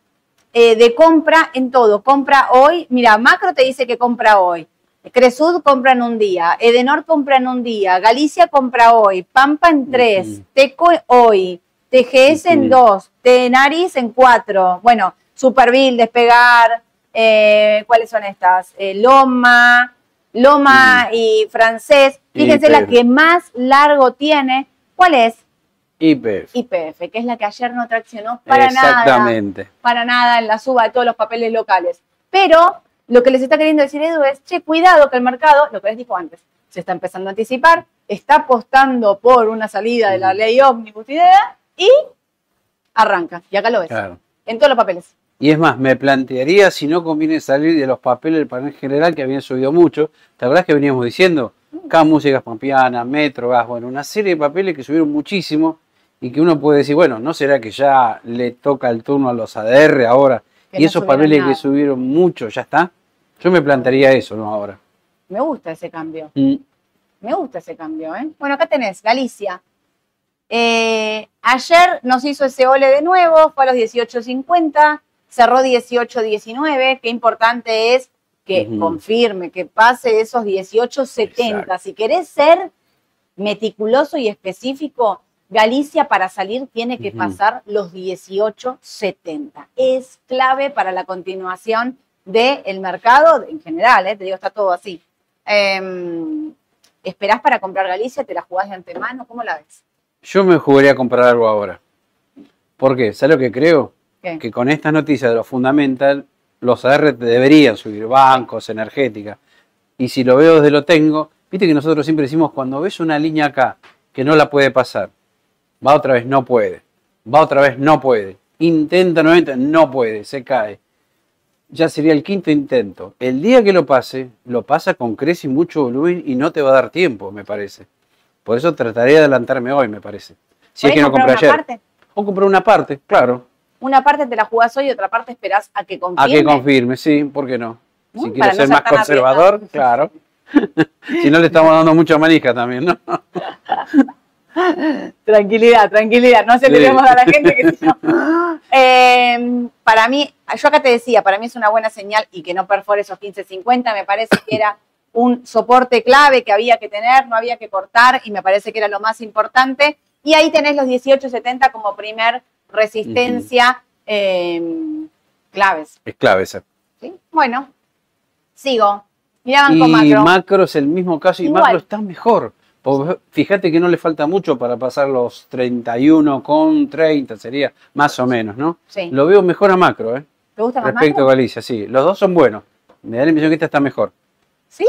eh, de compra en todo. Compra hoy, mira, Macro te dice que compra hoy. Cresud compra en un día, Edenor compra en un día, Galicia compra hoy, Pampa en tres, Teco hoy, TGS en dos, Tenaris en cuatro. Bueno, Superville, Despegar, eh, ¿cuáles son estas? Eh, Loma, Loma y Francés. Fíjense la que más largo tiene. ¿Cuál es? IPF. IPF, que es la que ayer no traccionó para Exactamente. nada. Para nada en la suba de todos los papeles locales. Pero lo que les está queriendo decir Edu es, che, cuidado que el mercado, lo que les dijo antes, se está empezando a anticipar, está apostando por una salida de la ley ómnibus idea y arranca. Y acá lo ves. En todos los papeles. Y es más, me plantearía si no conviene salir de los papeles del panel general que habían subido mucho. ¿Te acordás que veníamos diciendo? Acá músicas pampiana, metro, gas, bueno, una serie de papeles que subieron muchísimo y que uno puede decir, bueno, ¿no será que ya le toca el turno a los ADR ahora? Que y no esos papeles nada. que subieron mucho, ¿ya está? Yo me plantearía eso, ¿no? Ahora. Me gusta ese cambio. Mm, Me gusta ese cambio, ¿eh? Bueno, acá tenés, Galicia. Eh, ayer nos hizo ese ole de nuevo, fue a los 18.50, cerró 18.19. Qué importante es que confirme, que pase esos 18.70. Exacto. Si querés ser meticuloso y específico, Galicia para salir tiene que pasar los 18.70. Es clave para la continuación del mercado en general, ¿eh? te digo, está todo así. Em, ¿Esperás para comprar Galicia? ¿Te la jugás de antemano? ¿Cómo la ves? Yo me jugaría a comprar algo ahora. ¿Por qué? ¿Sabes lo que creo? ¿Qué? Que con estas noticias de lo fundamental, los AR deberían subir, bancos, energética. Y si lo veo desde lo tengo, viste que nosotros siempre decimos, cuando ves una línea acá que no la puede pasar, va otra vez, no puede, va otra vez, no puede, intenta nuevamente, no puede, se cae. Ya sería el quinto intento. El día que lo pase, lo pasa con crece y mucho volumen y no te va a dar tiempo, me parece. Por eso trataré de adelantarme hoy, me parece. Si es ¿Podés que no compré ayer. parte? O comprar una parte, claro. Una parte te la jugás hoy y otra parte esperás a que A confirme. que confirme, sí, ¿por qué no? Si no ser más conservador, claro. si no le estamos dando mucha manija también, ¿no? Tranquilidad, tranquilidad. No aceleremos Sí. a la gente que si no. Eh, para mí, yo acá te decía, para mí es una buena señal y que no perfore esos 15.50. Me parece que era un soporte clave que había que tener, no había que cortar y me parece que era lo más importante. Y ahí tenés los 18.70 como primer resistencia eh, claves. Es clave esa. ¿sí? Bueno, sigo. Mirá Y Banco Macro. macro. es el mismo caso y Igual. macro está mejor. Porque fíjate que no le falta mucho para pasar los 31 con 30, sería más o menos, ¿no? Sí. Lo veo mejor a macro, ¿eh? ¿Te gusta más Respecto Macro? a Galicia, sí. Los dos son buenos. Me da la impresión que esta está mejor. ¿Sí?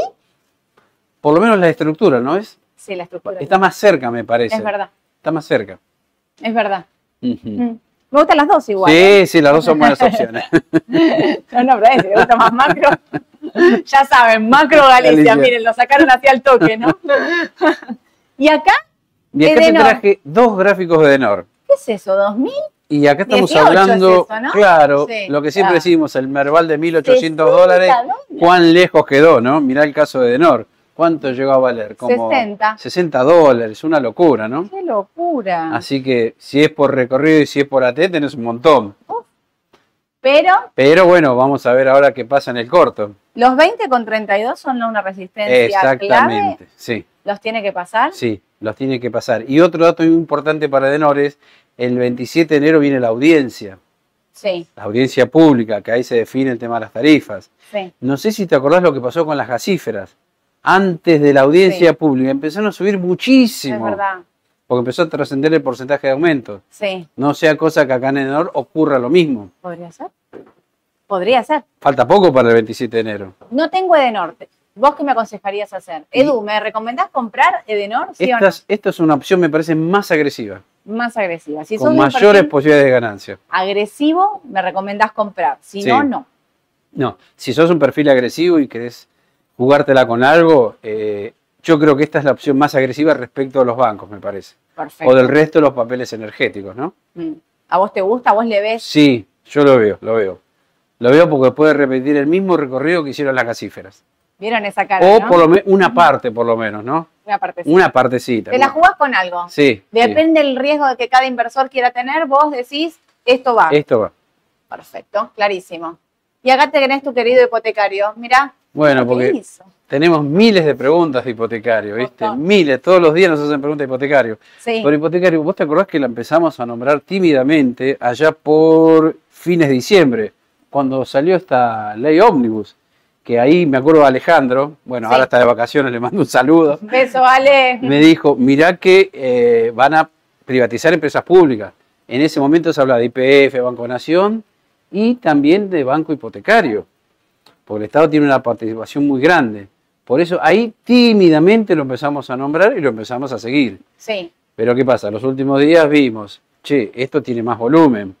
Por lo menos la estructura, ¿no es? Sí, la estructura. Está más cerca, me parece. Es verdad, Está más cerca. es verdad. Mm. Me gustan las dos igual. ¿eh? Sí, sí, las dos son buenas opciones. No, no, pero ese, me gusta más macro. ya saben, macro Galicia, Galicia. miren, lo sacaron hacia el toque, ¿no? y acá, Y acá te Edenor. traje dos gráficos de Denor. ¿qué es eso? ¿2000? Y acá estamos 18 hablando, es eso, ¿no? claro, Sí, lo que siempre claro. decimos, el Merval de 1.800 60 dólares, dólares. cuán lejos quedó, ¿no? Mirá el caso de Denor. ¿Cuánto llegó a valer? Como 60. 60 dólares, una locura, ¿no? ¡Qué locura! Así que si es por recorrido y si es por AT, tenés un montón. Pero Pero bueno, vamos a ver ahora qué pasa en el corto. los 20 con 32 son una resistencia clave. Exactamente, sí. ¿Los tiene que pasar? Sí, los tiene que pasar. Y otro dato muy importante para Denor es, el 27 de enero viene la audiencia, Sí, la audiencia pública, que ahí se define el tema de las tarifas. sí. No sé si te acordás lo que pasó con las gasíferas. Antes de la audiencia pública empezaron a subir Es muchísimo, verdad. porque empezó a trascender el porcentaje de aumento. Sí, No sea cosa que acá en Denor ocurra lo mismo. podría ser. Podría ser. Falta poco para el 27 de enero. No tengo Edenorte. ¿Vos qué me aconsejarías hacer? Edu, ¿me recomendás comprar Edenor? ¿Sí Estas, esta es una opción, me parece, más agresiva, o? Más agresiva. Si con mayores posibilidades de ganancia. agresivo, me recomendás comprar. Si Sí. no, no. No, si sos un perfil agresivo y querés jugártela con algo, eh, yo creo que esta es la opción más agresiva respecto a los bancos, me parece. Perfecto. O del resto de los papeles energéticos, ¿no? Mm. ¿A vos te gusta? ¿A vos le ves? Sí, yo lo veo, lo veo. Lo veo porque puede repetir el mismo recorrido que hicieron las gasíferas. ¿Vieron esa cara? O no? por lo menos una parte, por lo menos, ¿no? Una partecita. Una partecita. ¿Te la jugás con algo? Sí. Depende del riesgo de que cada inversor quiera tener, vos decís, esto va. Esto va. Perfecto, clarísimo. Y acá te tenés tu querido hipotecario. Mirá. Bueno, ¿qué porque hizo? tenemos miles de preguntas de hipotecario, ¿viste? Montón. Miles, todos los días nos hacen preguntas de hipotecario. Sí, Por hipotecario, ¿vos te acordás que la empezamos a nombrar tímidamente allá por fines de diciembre, cuando salió esta ley ómnibus? Que ahí me acuerdo de Alejandro, bueno, Sí. ahora está de vacaciones, le mando un saludo. beso, Ale. Me dijo, mirá que eh, van a privatizar empresas públicas. En ese momento se habla de IPF, Banco Nación y también de Banco Hipotecario, porque el Estado tiene una participación muy grande. Por eso ahí tímidamente lo empezamos a nombrar y lo empezamos a seguir. Sí, Pero ¿qué pasa? Los últimos días vimos, che, esto tiene más volumen.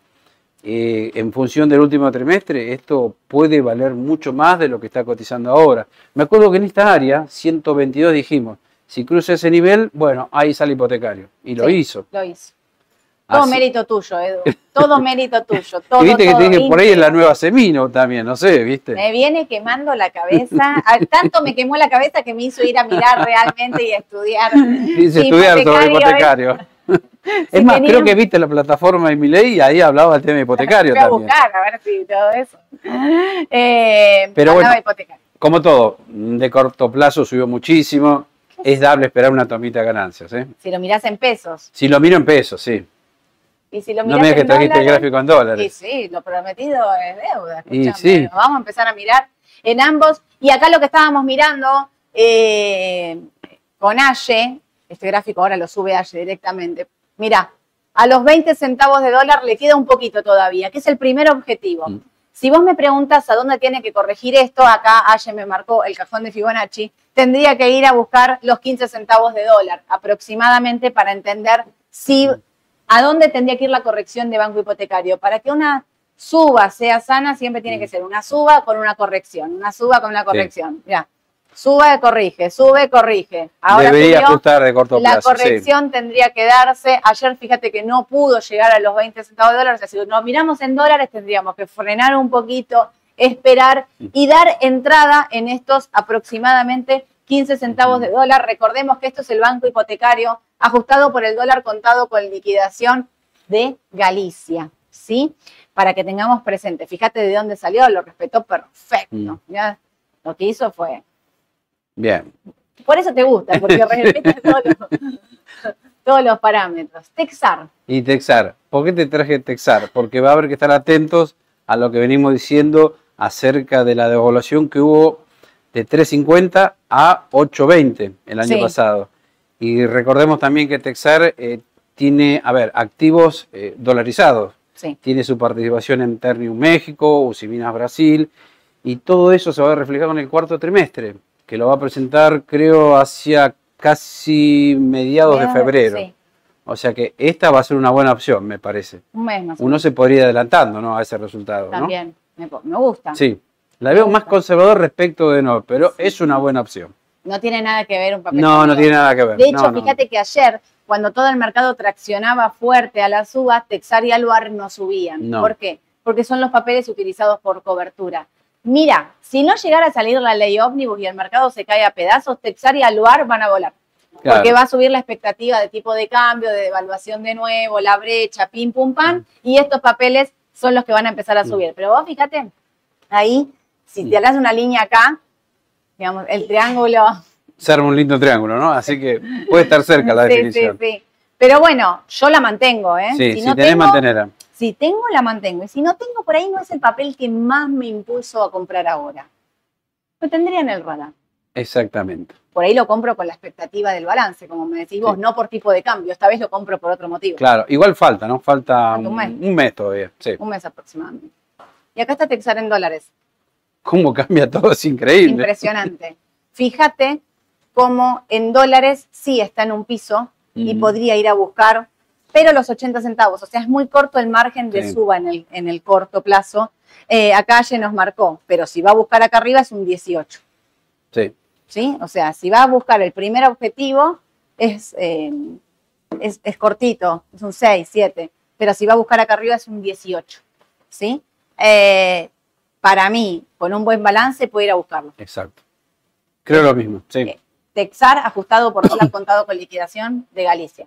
eh, en función del último trimestre, esto puede valer mucho más de lo que está cotizando ahora. Me acuerdo que en esta área, 122, dijimos, si cruza ese nivel, bueno, ahí sale hipotecario. Y lo Sí, hizo. Lo hizo. Todo Así- mérito tuyo, Edu. Todo mérito tuyo. Todo, y viste que todo, te dije, por ahí es la nueva Semino también, no sé, viste. Me viene quemando la cabeza. Al tanto me quemó la cabeza que me hizo ir a mirar realmente y a estudiar. Dice Sí, estudiar sobre hipotecario, es más, tenía- creo que viste la plataforma de Milei y ahí hablaba el tema hipotecario Voy a también. buscar a ver si todo eso. Eh, Pero bueno. de. Como todo, de corto plazo subió muchísimo. Es dable esperar una tomita de ganancias. ¿eh? Si lo mirás en pesos. Si lo miro en pesos, sí. Y si lo No me que en trajiste el gráfico en Y dólares. sí, lo prometido es deuda. Y sí. Vamos a empezar a mirar en ambos. Y acá lo que estábamos mirando eh, con Aye, este gráfico ahora lo sube Aye directamente. Mira, a los 20 centavos de dólar le queda un poquito todavía, que es el primer objetivo. Mm. Si vos me preguntas a dónde tiene que corregir esto, acá Aye me marcó el cajón de Fibonacci, tendría que ir a buscar los 15 centavos de dólar aproximadamente para entender si a dónde tendría que ir la corrección de banco hipotecario. Para que una suba sea sana, siempre tiene que ser una suba con una corrección, una suba con una corrección. Mira, sube, corrige, sube, corrige. Ahora Debería subió, ajustar de corto la plazo. sí. corrección tendría que darse. Ayer, fíjate que no pudo llegar a los 20 centavos de dólares. Así que nos miramos en dólares, tendríamos que frenar un poquito, esperar y dar entrada en estos aproximadamente 15 centavos de dólar. Recordemos que esto es el banco hipotecario ajustado por el dólar contado con liquidación de Galicia. ¿Sí? Para que tengamos presente. Fíjate de dónde salió, lo respetó perfecto. Mm. ¿ya? Lo que hizo fue Bien. por eso te gusta, porque respeta todos los parámetros. Texar, Y Texar. ¿Por qué te traje Texar? Porque va a haber que estar atentos a lo que venimos diciendo acerca de la devaluación que hubo de 3.50 a 8.20 el año Sí. pasado. Y recordemos también que Texar eh, tiene, a ver, activos eh, dolarizados. sí, Tiene su participación en Ternium México, Usiminas Brasil, y todo eso se va a reflejar en el cuarto trimestre, que lo va a presentar, creo, hacia casi mediados de febrero. Sí, O sea que esta va a ser una buena opción, me parece. un mes más Uno se podría ir adelantando ¿no? a ese resultado. También, me, me gusta. Sí, la veo más conservador respecto de no, pero es una buena opción. No tiene nada que ver un papel. No, no tiene nada que ver. De hecho, No, no. fíjate que ayer, cuando todo el mercado traccionaba fuerte a las uvas, Texar y Aluar no subían. No. ¿Por qué? Porque son los papeles utilizados por cobertura. Mira, si no llegara a salir la ley ómnibus y el mercado se cae a pedazos, Texar y Aluar van a volar. Claro. Porque va a subir la expectativa de tipo de cambio, de devaluación de nuevo, la brecha, pim pum pam, y estos papeles son los que van a empezar a Mm. subir. Pero vos fíjate, ahí, si Mm. te hagas una línea acá, digamos, el triángulo. Se arma un lindo triángulo, ¿no? Así que puede estar cerca la Sí, definición. Sí, sí. Pero bueno, yo la mantengo, ¿eh? Sí, si si, no tenés, tengo, mantenerla. si tengo, la mantengo. Y si no tengo, por ahí no es el papel que más me impulso a comprar ahora. Lo tendría en el radar. Exactamente. Por ahí lo compro con la expectativa del balance, como me decís vos, Sí. no por tipo de cambio. Esta vez lo compro por otro motivo. Claro, igual falta, ¿no? Falta un, mes. un mes todavía. Sí. Un mes aproximadamente. Y acá está Texar en dólares. ¿Cómo cambia todo? Es increíble. Impresionante. Fíjate cómo en dólares sí está en un piso y podría ir a buscar, pero los 80 centavos. O sea, es muy corto el margen de Sí. suba en el, en el corto plazo. Eh, acá ya nos marcó, pero si va a buscar acá arriba es un 18. Sí. ¿sí? O sea, si va a buscar el primer objetivo, es, eh, es, es cortito, es un 6, 7, pero si va a buscar acá arriba es un 18, ¿sí? Eh, para mí, con un buen balance, puede ir a buscarlo. Exacto. Creo lo mismo. Sí. Eh, Texar ajustado por dólar contado con liquidación de Galicia.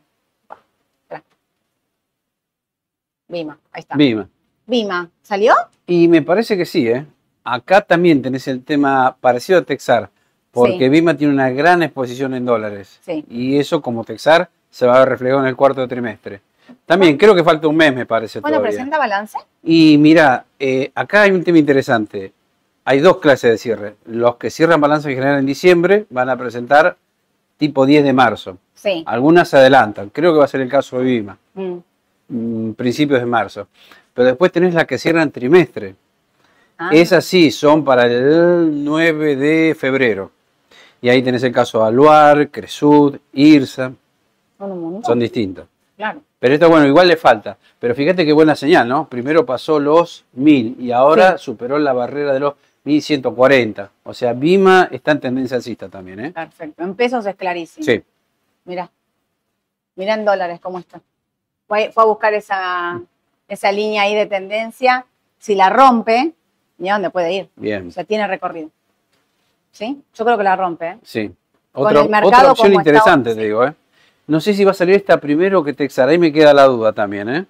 Bima, ahí está. Vima. Bima, ¿salió? Y me parece que sí, ¿eh? Acá también tenés el tema parecido a Texar, porque Sí. Vima tiene una gran exposición en dólares. Sí. Y eso, como Texar, se va a ver reflejado en el cuarto trimestre. También creo que falta un mes, me parece Bueno, todavía. presenta balance. Y mira, eh, acá hay un tema interesante. Hay dos clases de cierre. Los que cierran balance en general en diciembre van a presentar tipo 10 de marzo. Sí. Algunas se adelantan. Creo que va a ser el caso de Vima, Mm. mm, principios de marzo. Pero después tenés las que cierran trimestre. Ah, Esas sí son para el 9 de febrero. Y ahí tenés el caso de Aluar, Cresud, Irsa, son distintas. Claro. Pero esto, bueno, igual le falta. Pero fíjate qué buena señal, ¿no? Primero pasó los 1000 y ahora superó la barrera de los 1140. O sea, Bima está en tendencia alcista también, ¿eh? Perfecto. En pesos es clarísimo. Sí. Mira. Mira en dólares cómo está. Fue, fue a buscar esa, esa línea ahí de tendencia. Si la rompe, ¿y a dónde puede ir? Bien. O sea, tiene recorrido. ¿Sí? Yo creo que la rompe. ¿eh? Sí. Con Otra, el mercado otra opción está interesante, te digo, ¿eh? No sé si va a salir esta primero que Texar. Ahí me queda la duda también, ¿eh?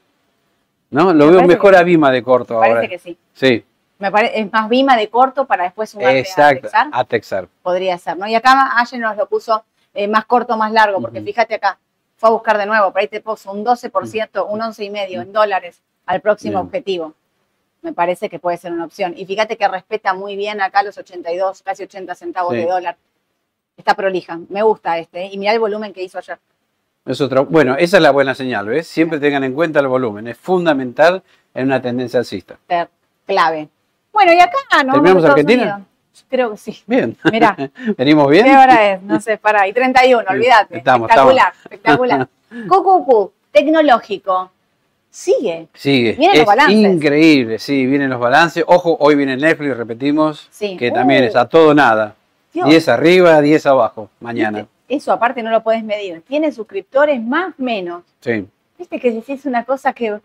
¿No? Lo Me veo parece mejor que a Bima de corto Parece ahora. que sí. Sí, Me parece, es más Bima de corto para después sumarle a exacto. Texar. A Texar. Podría ser, ¿no? Y acá ayer nos lo puso eh, más corto, más largo, porque fíjate acá, fue a buscar de nuevo, por ahí te puso un 12%, un 11,5% en dólares al próximo Bien. objetivo. Me parece que puede ser una opción. Y fíjate que respeta muy bien acá los 82, casi 80 centavos Sí. de dólar. Está prolija. Me gusta este. ¿eh? Y mira el volumen que hizo ayer. Es otra, bueno, esa es la buena señal, ¿ves? Siempre tengan en cuenta el volumen. Es fundamental en una tendencia alcista. Clave. Bueno, y acá no. ¿Terminamos Argentina? Creo que sí. Bien. Mirá. ¿Venimos bien? ¿Qué hora es? No sé, para ahí 31, olvídate. Estamos, espectacular, espectacular. QQQ, tecnológico. Sigue. Sigue. Vienen los es balances. increíble, sí, vienen los balances. Ojo, hoy viene Netflix, repetimos, Sí. que también Uh. es a todo nada. Dios. 10 arriba, 10 abajo, mañana. Eso aparte no lo puedes medir. Tiene suscriptores más menos. Sí. Viste que decís una cosa que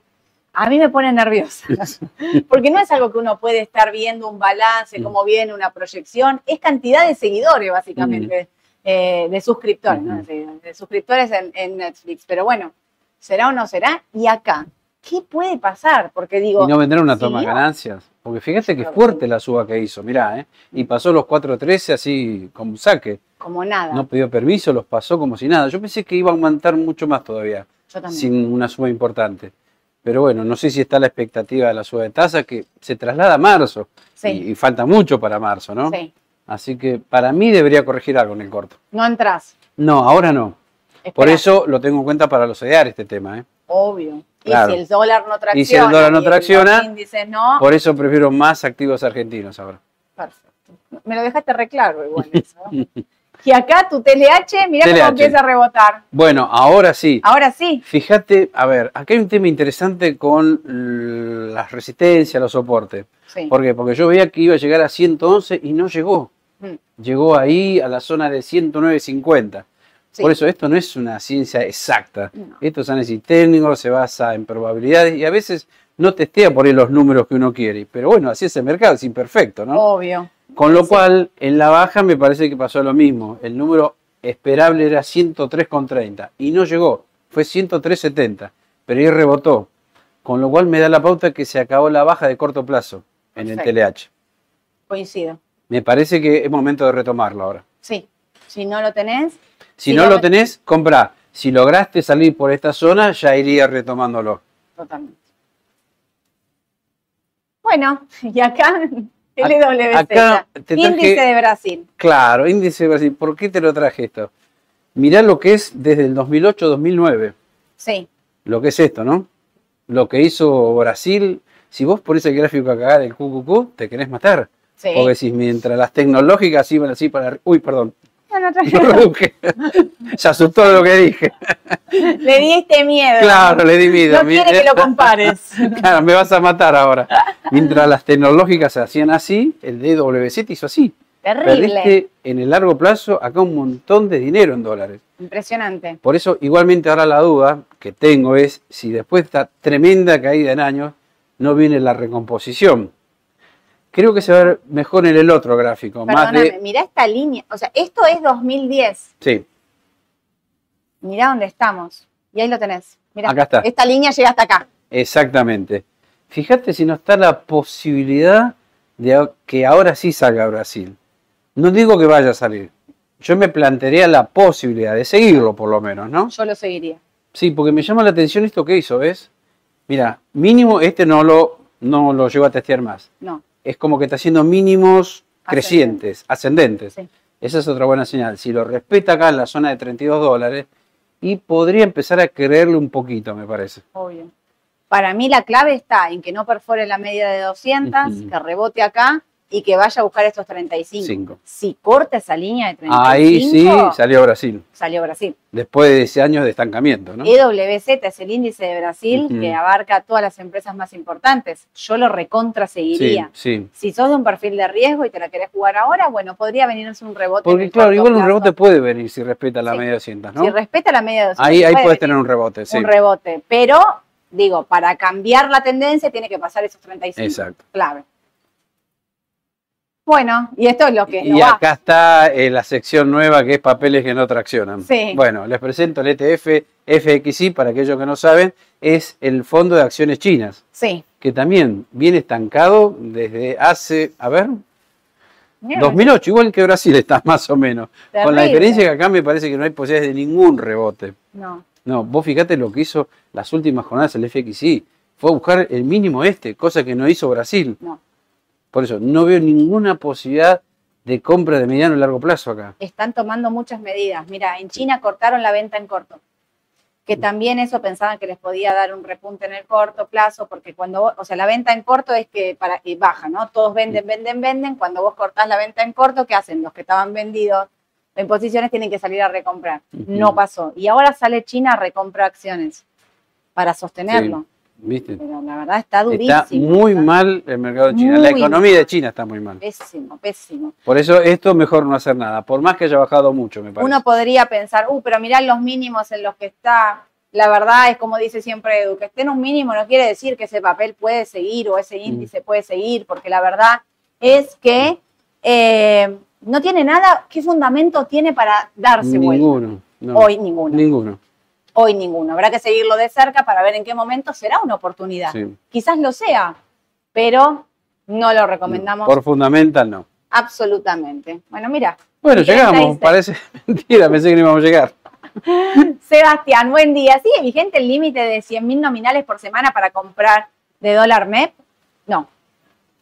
a mí me pone nerviosa. Porque no es algo que uno puede estar viendo un balance, Mm. cómo viene una proyección. Es cantidad de seguidores, básicamente, eh, de suscriptores, ¿no? Ujú. de, suscriptores en, en Netflix. Pero bueno, ¿será o no será? Y acá, ¿qué puede pasar? Porque digo, ¿Y no vendrá una toma de ¿siguió? ganancias? Porque fíjate que fuerte la suba que hizo, mirá, ¿eh? Y pasó los 4.13 así como un saque. como nada. No pidió permiso, los pasó como si nada. Yo pensé que iba a aumentar mucho más todavía, Yo también. sin una suba importante. Pero bueno, no sé si está la expectativa de la suba de tasa que se traslada a marzo. Sí. Y, y falta mucho para marzo, ¿no? Sí. Así que para mí debería corregir algo en el corto. No entras. No, ahora no. Por eso lo tengo en cuenta para los CEDAR este tema. ¿eh? Obvio. Claro. Y si el dólar no tracciona. Y si el dólar no tracciona, los índices no. Por eso prefiero más activos argentinos ahora. Perfecto. Me lo dejaste re claro igual eso. ¿no? y acá tu TLH, mira TLH. cómo empieza a rebotar. Bueno, ahora sí. Ahora sí. Fíjate, a ver, acá hay un tema interesante con las resistencias, los soportes. Sí. ¿Por qué? Porque yo veía que iba a llegar a 111 y no llegó. Mm, Llegó ahí a la zona de 109.50. sí. Por eso esto no es una ciencia exacta. No. Esto es análisis técnico, se basa en probabilidades y a veces no testea por ahí los números que uno quiere. Pero bueno, así es el mercado, es imperfecto, ¿no? Obvio. Con lo Sí. cual, en la baja me parece que pasó lo mismo. El número esperable era 103,30 y no llegó, fue 103,70, pero ahí rebotó. Con lo cual me da la pauta que se acabó la baja de corto plazo en el. TLH. Coincido. Me parece que es momento de retomarlo ahora. Sí. Si no lo tenés, Si no lo tenés, comprá. Si lograste salir por esta zona, ya iría retomándolo. totalmente. Bueno, y acá LWZ. acá te traje- Índice de Brasil. Claro, índice de Brasil. ¿Por qué te lo traje esto? Mirá lo que es desde el 2008-2009. Sí. lo que es esto, ¿no? Lo que hizo Brasil, si vos pones el gráfico acá del QQQ, te querés matar. Sí. Porque si mientras las tecnológicas iban así para... Uy, perdón, No, no, tranquilo. reduje. Se asustó de lo que dije. Le diste miedo. Claro, le di vida. No quiere que lo compares. Claro, me vas a matar ahora. Mientras las tecnológicas se hacían así, el DWZ hizo así. Terrible. Perdiste en el largo plazo acá un montón de dinero en dólares. Impresionante. Por eso, igualmente ahora la duda que tengo es si después de esta tremenda caída en años no viene la recomposición. Creo que se va a ver mejor en el otro gráfico, más Perdóname, de... mirá esta línea. O sea, esto es 2010. Sí, Mirá dónde estamos. Y ahí lo tenés. Mirá. Acá está. Esta línea llega hasta acá. exactamente. Fíjate si no está la posibilidad de que ahora sí salga Brasil. No digo que vaya a salir. Yo me plantearía la posibilidad de seguirlo, por lo menos, ¿no? Yo lo seguiría. Sí, porque me llama la atención esto que hizo, ¿ves? Mira, mínimo este no lo, no lo llevo a testear más. No. Es como que está haciendo mínimos crecientes, ascendentes. Sí. Esa es otra buena señal. Si lo respeta acá en la zona de 32 dólares, y podría empezar a creerle un poquito, me parece. Obvio. Para mí la clave está en que no perfore la media de 200, Ujú. que rebote acá y que vaya a buscar estos 35. Cinco. Si corta esa línea de 35, Ahí sí salió Brasil. salió Brasil. Después de ese año de estancamiento, ¿no? EWZ es el índice de Brasil que abarca todas las empresas más importantes. Yo lo recontra Sí, seguiría. sí. Si sos de un perfil de riesgo y te la querés jugar ahora, bueno, podría venirse un rebote. Porque claro, igual un rebote puede venir si respeta la Sí. media de 200, ¿no? Si respeta la media de 200, ahí ahí puede puedes tener un rebote, sí. un rebote. Pero, digo, para cambiar la tendencia tiene que pasar esos 35. Exacto. Clave. Bueno, y esto es lo que Y acá está eh, la sección nueva que es papeles que no traccionan. Sí. Bueno, les presento el ETF FXI, para aquellos que no saben, es el fondo de acciones chinas, Sí. que también viene estancado desde hace, a ver, Mira, 2008, igual que Brasil está más o menos. Con la diferencia que acá me parece que no hay posibilidades de ningún rebote. No. No, vos fíjate lo que hizo las últimas jornadas el FXI. Fue a buscar el mínimo este, cosa que no hizo Brasil. No. Por eso, no veo ninguna posibilidad de compra de mediano y largo plazo acá. están tomando muchas medidas. Mira, en China cortaron la venta en corto, que también eso pensaban que les podía dar un repunte en el corto plazo, porque cuando vos, o sea, la venta en corto es que para y baja, ¿no? Todos venden, venden, venden. Cuando vos cortás la venta en corto, ¿qué hacen? Los que estaban vendidos en posiciones tienen que salir a recomprar. No pasó. Y ahora sale China a recomprar acciones para sostenerlo. ¿Viste? Pero la verdad está durísimo. Está muy mal el mercado de China. La economía de China está muy mal. Pésimo, pésimo. Por eso esto mejor no hacer nada. Por más que haya bajado mucho, me parece. Uno podría pensar, uh, pero mirá los mínimos en los que está. La verdad es como dice siempre Edu, que esté en un mínimo no quiere decir que ese papel puede seguir o Mm. ese índice puede seguir, porque la verdad es que eh, no tiene nada, ¿qué fundamento tiene para darse vuelta? Ninguno. no. Hoy ninguno, Ninguno. Hoy ninguno. Habrá que seguirlo de cerca para ver en qué momento será una oportunidad. Sí. Quizás lo sea, pero no lo recomendamos Por fundamental, no. absolutamente. Bueno, mira, Bueno, llegamos. 36. Parece mentira, pensé que no íbamos a llegar. Sebastián, buen día. ¿Sigue vigente el límite de 100.000 nominales por semana para comprar de dólar MEP? No.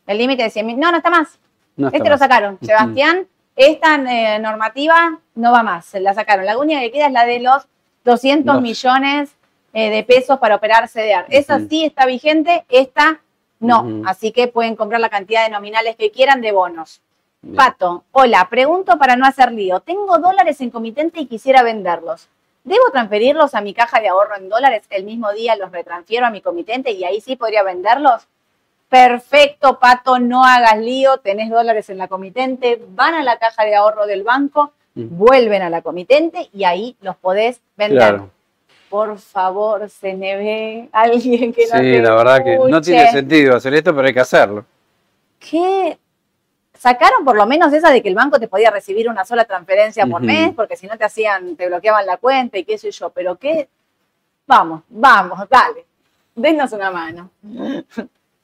El límite de 100.000. No, no está más. No está este lo sacaron. Sebastián, esta eh, normativa no va más. Se la sacaron. La única que queda es la de los 200 Dos. millones eh, de pesos para operar CDR. Esa sí está vigente, esta no. Así que pueden comprar la cantidad de nominales que quieran de bonos. Bien. Pato, hola, pregunto para no hacer lío. Tengo dólares en comitente y quisiera venderlos. ¿Debo transferirlos a mi caja de ahorro en dólares? El mismo día los retransfiero a mi comitente y ahí sí podría venderlos. Perfecto, Pato, no hagas lío, tenés dólares en la comitente, van a la caja de ahorro del banco, Mm. vuelven a la comitente y ahí los podés vender. Claro. Por favor, se me ve alguien que no Sí, te la verdad que no tiene sentido hacer esto, pero hay que hacerlo. que sacaron por lo menos esa de que el banco te podía recibir una sola transferencia por mes, porque si no te hacían, te bloqueaban la cuenta y qué sé yo, pero qué, vamos, vamos, dale, denos una mano.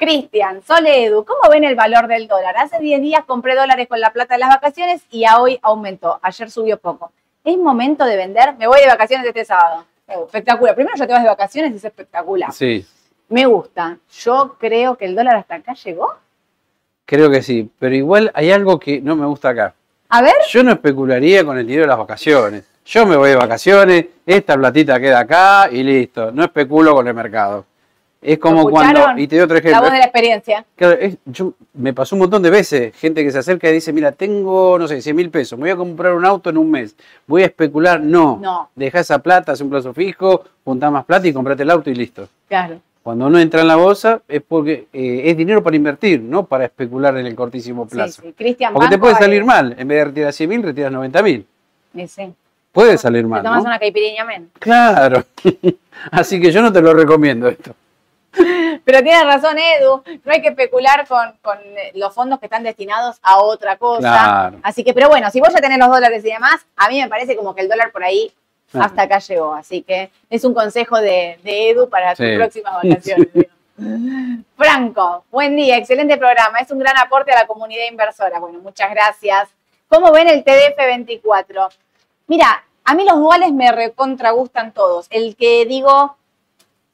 Cristian, Sole Edu, ¿cómo ven el valor del dólar? Hace 10 días compré dólares con la plata de las vacaciones y a hoy aumentó, ayer subió poco. ¿Es momento de vender? Me voy de vacaciones este sábado. Eh, Espectacular. Primero ya te vas de vacaciones es espectacular. Sí, Me gusta. Yo creo que el dólar hasta acá llegó. creo que sí. Pero igual hay algo que no me gusta acá. A ver, Yo no especularía con el dinero de las vacaciones. Yo me voy de vacaciones, esta platita queda acá y listo. No especulo con el mercado. Es como cuando, y te doy otro la ejemplo. voz de la experiencia. Claro, es- yo, me pasó un montón de veces, gente que se acerca y dice, mira, tengo, no sé, 100 mil pesos, me voy a comprar un auto en un mes, voy a especular. No, No. deja esa plata, haz un plazo fijo, juntá más plata y comprate el auto y listo. Claro. Cuando no entra en la bolsa es porque eh, es dinero para invertir, no para especular en el cortísimo Sí, plazo. sí. Cristian Porque te puede salir mal, en vez de retirar 100 mil, retiras 90 mil. sí, sí. Puede salir Te mal, tomas ¿no? una caipirinha men. Claro. Así que yo no te lo recomiendo esto. Pero tienes razón, Edu. No hay que especular con, con, eh, los fondos que están destinados a otra cosa. Claro. Así que, pero bueno, si vos ya tenés los dólares y demás, a mí me parece como que el dólar por ahí Claro. hasta acá llegó. Así que es un consejo de, de Edu para tus Sí. próximas vacaciones. Franco, buen día, excelente programa. Es un gran aporte a la comunidad inversora. Bueno, muchas gracias. ¿Cómo ven el TDF24? Mira, a mí los duales me recontra gustan todos. El que digo,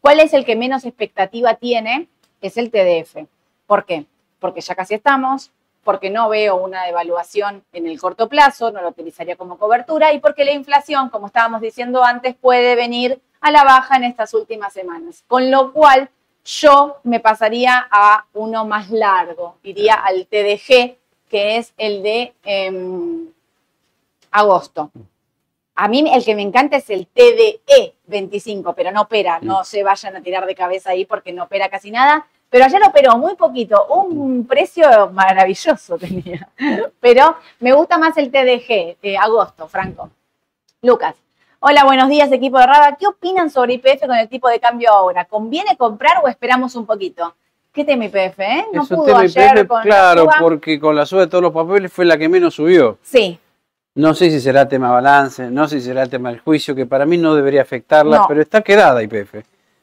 ¿cuál es el que menos expectativa tiene? Es el TDF. ¿Por qué? Porque ya casi estamos, porque no veo una devaluación en el corto plazo, no lo utilizaría como cobertura, y porque la inflación, como estábamos diciendo antes, puede venir a la baja en estas últimas semanas. Con lo cual, yo me pasaría a uno más largo, iría al TDG, que es el de em, agosto. A mí el que me encanta es el TDE 25, pero no opera, no se vayan a tirar de cabeza ahí porque no opera casi nada. Pero ayer operó muy poquito, un precio maravilloso tenía. Pero me gusta más el TDG de agosto, Franco. Lucas. Hola, buenos días, equipo de Raba. ¿Qué opinan sobre IPF con el tipo de cambio ahora? ¿Conviene comprar o esperamos un poquito? ¿Qué tema IPF, eh? No pudo ayer con Claro, porque con la suba de todos los papeles fue la que menos subió. Sí. No sé si será tema balance, no sé si será tema del juicio, que para mí no debería afectarla, pero está quedada IPF.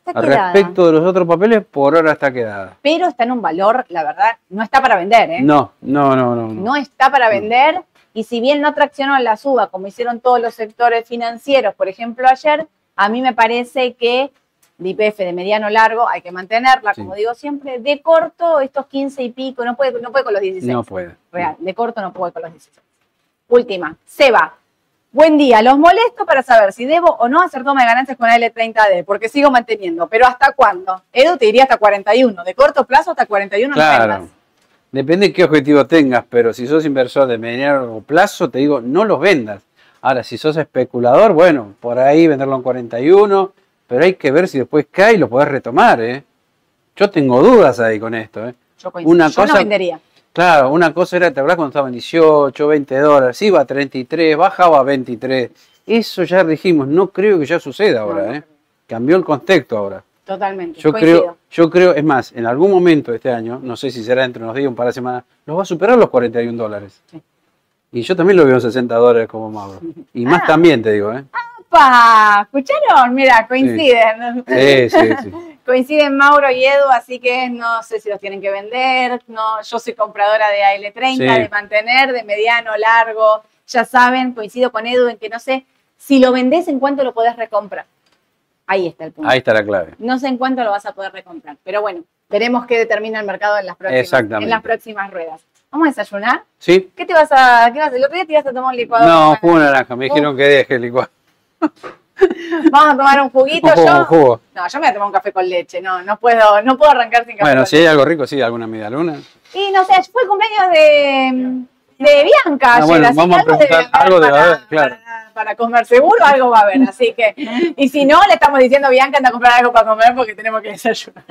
Al respecto de los otros papeles, por ahora está quedada. Pero está en un valor, la verdad, no está para vender, ¿eh? No, no, no, no. No, está para vender y si bien no traccionó la suba, como hicieron todos los sectores financieros, por ejemplo, ayer, a mí me parece que el IPF de mediano largo hay que mantenerla, como digo siempre. De corto, estos 15 y pico, no puede, no puede con los 16. No puede. Real, de corto no puede con los 16. Última, Seba. Buen día, los molesto para saber si debo o no hacer toma de ganancias con L30D, porque sigo manteniendo. Pero ¿hasta cuándo? Edu te diría hasta 41, de corto plazo hasta 41 claro. Depende de qué objetivo tengas, pero si sos inversor de mediano plazo, te digo, no los vendas. Ahora, si sos especulador, bueno, por ahí venderlo en 41, pero hay que ver si después cae y lo podés retomar, ¿eh? Yo tengo dudas ahí con esto, ¿eh? Yo, una cosa, no vendería. Claro, una cosa era, ¿te acuerdas cuando estaba en 18, 20 dólares? Iba a 33, bajaba a 23. Eso ya dijimos, no creo que ya suceda ahora, ¿eh? Cambió el contexto ahora. Totalmente. Yo creo, yo creo, es más, en algún momento de este año, no sé si será entre unos días, un par de semanas, nos va a superar los 41 dólares. Y yo también lo veo en 60 dólares como Mauro. Y más ah. también te digo, ¿eh? ¡Apa! ¿Escucharon? Mira, coinciden. Sí, sí, sí. coinciden Mauro y Edu, así que no sé si los tienen que vender. No, yo soy compradora de AL30, de mantener, de mediano, largo. Ya saben, coincido con Edu en que no sé si lo vendés, en cuánto lo podés recomprar. Ahí está el punto. Ahí está la clave. No sé en cuánto lo vas a poder recomprar, pero bueno, veremos qué determina el mercado en las próximas, en las próximas ruedas. ¿Vamos a desayunar? Sí. ¿Qué te vas a, qué vas, el otro día te ibas a tomar un licuado? No, jugo naranja, me dijeron que deje el licuado. Vamos a tomar un juguito. Un yo, jugo. No, yo me voy a tomar un café con leche. No, no puedo, no puedo arrancar sin café. Bueno, si hay algo rico, sí, alguna media luna. Y no sé, fue el cumpleaños de, de Bianca. Ah, bueno, vamos a preguntar algo de, de claro para comer, seguro algo va a haber. Así que, y si no, le estamos diciendo, Bianca, anda a comprar algo para comer porque tenemos que desayunar.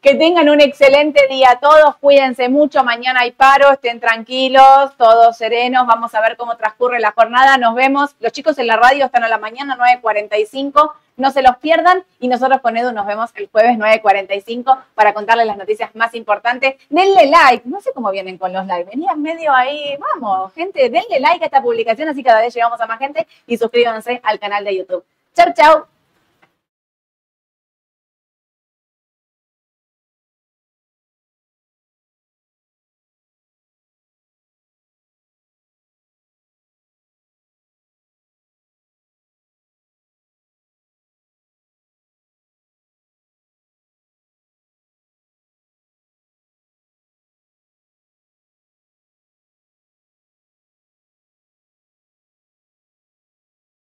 Que tengan un excelente día todos, cuídense mucho, mañana hay paro, estén tranquilos, todos serenos, vamos a ver cómo transcurre la jornada, nos vemos. Los chicos en la radio están a la mañana, 9.45 no se los pierdan y nosotros con Edu nos vemos el jueves 9.45 para contarles las noticias más importantes. Denle like, no sé cómo vienen con los likes, venían medio ahí, vamos, gente, denle like a esta publicación así cada vez llegamos a más gente y suscríbanse al canal de YouTube. Chau, chau.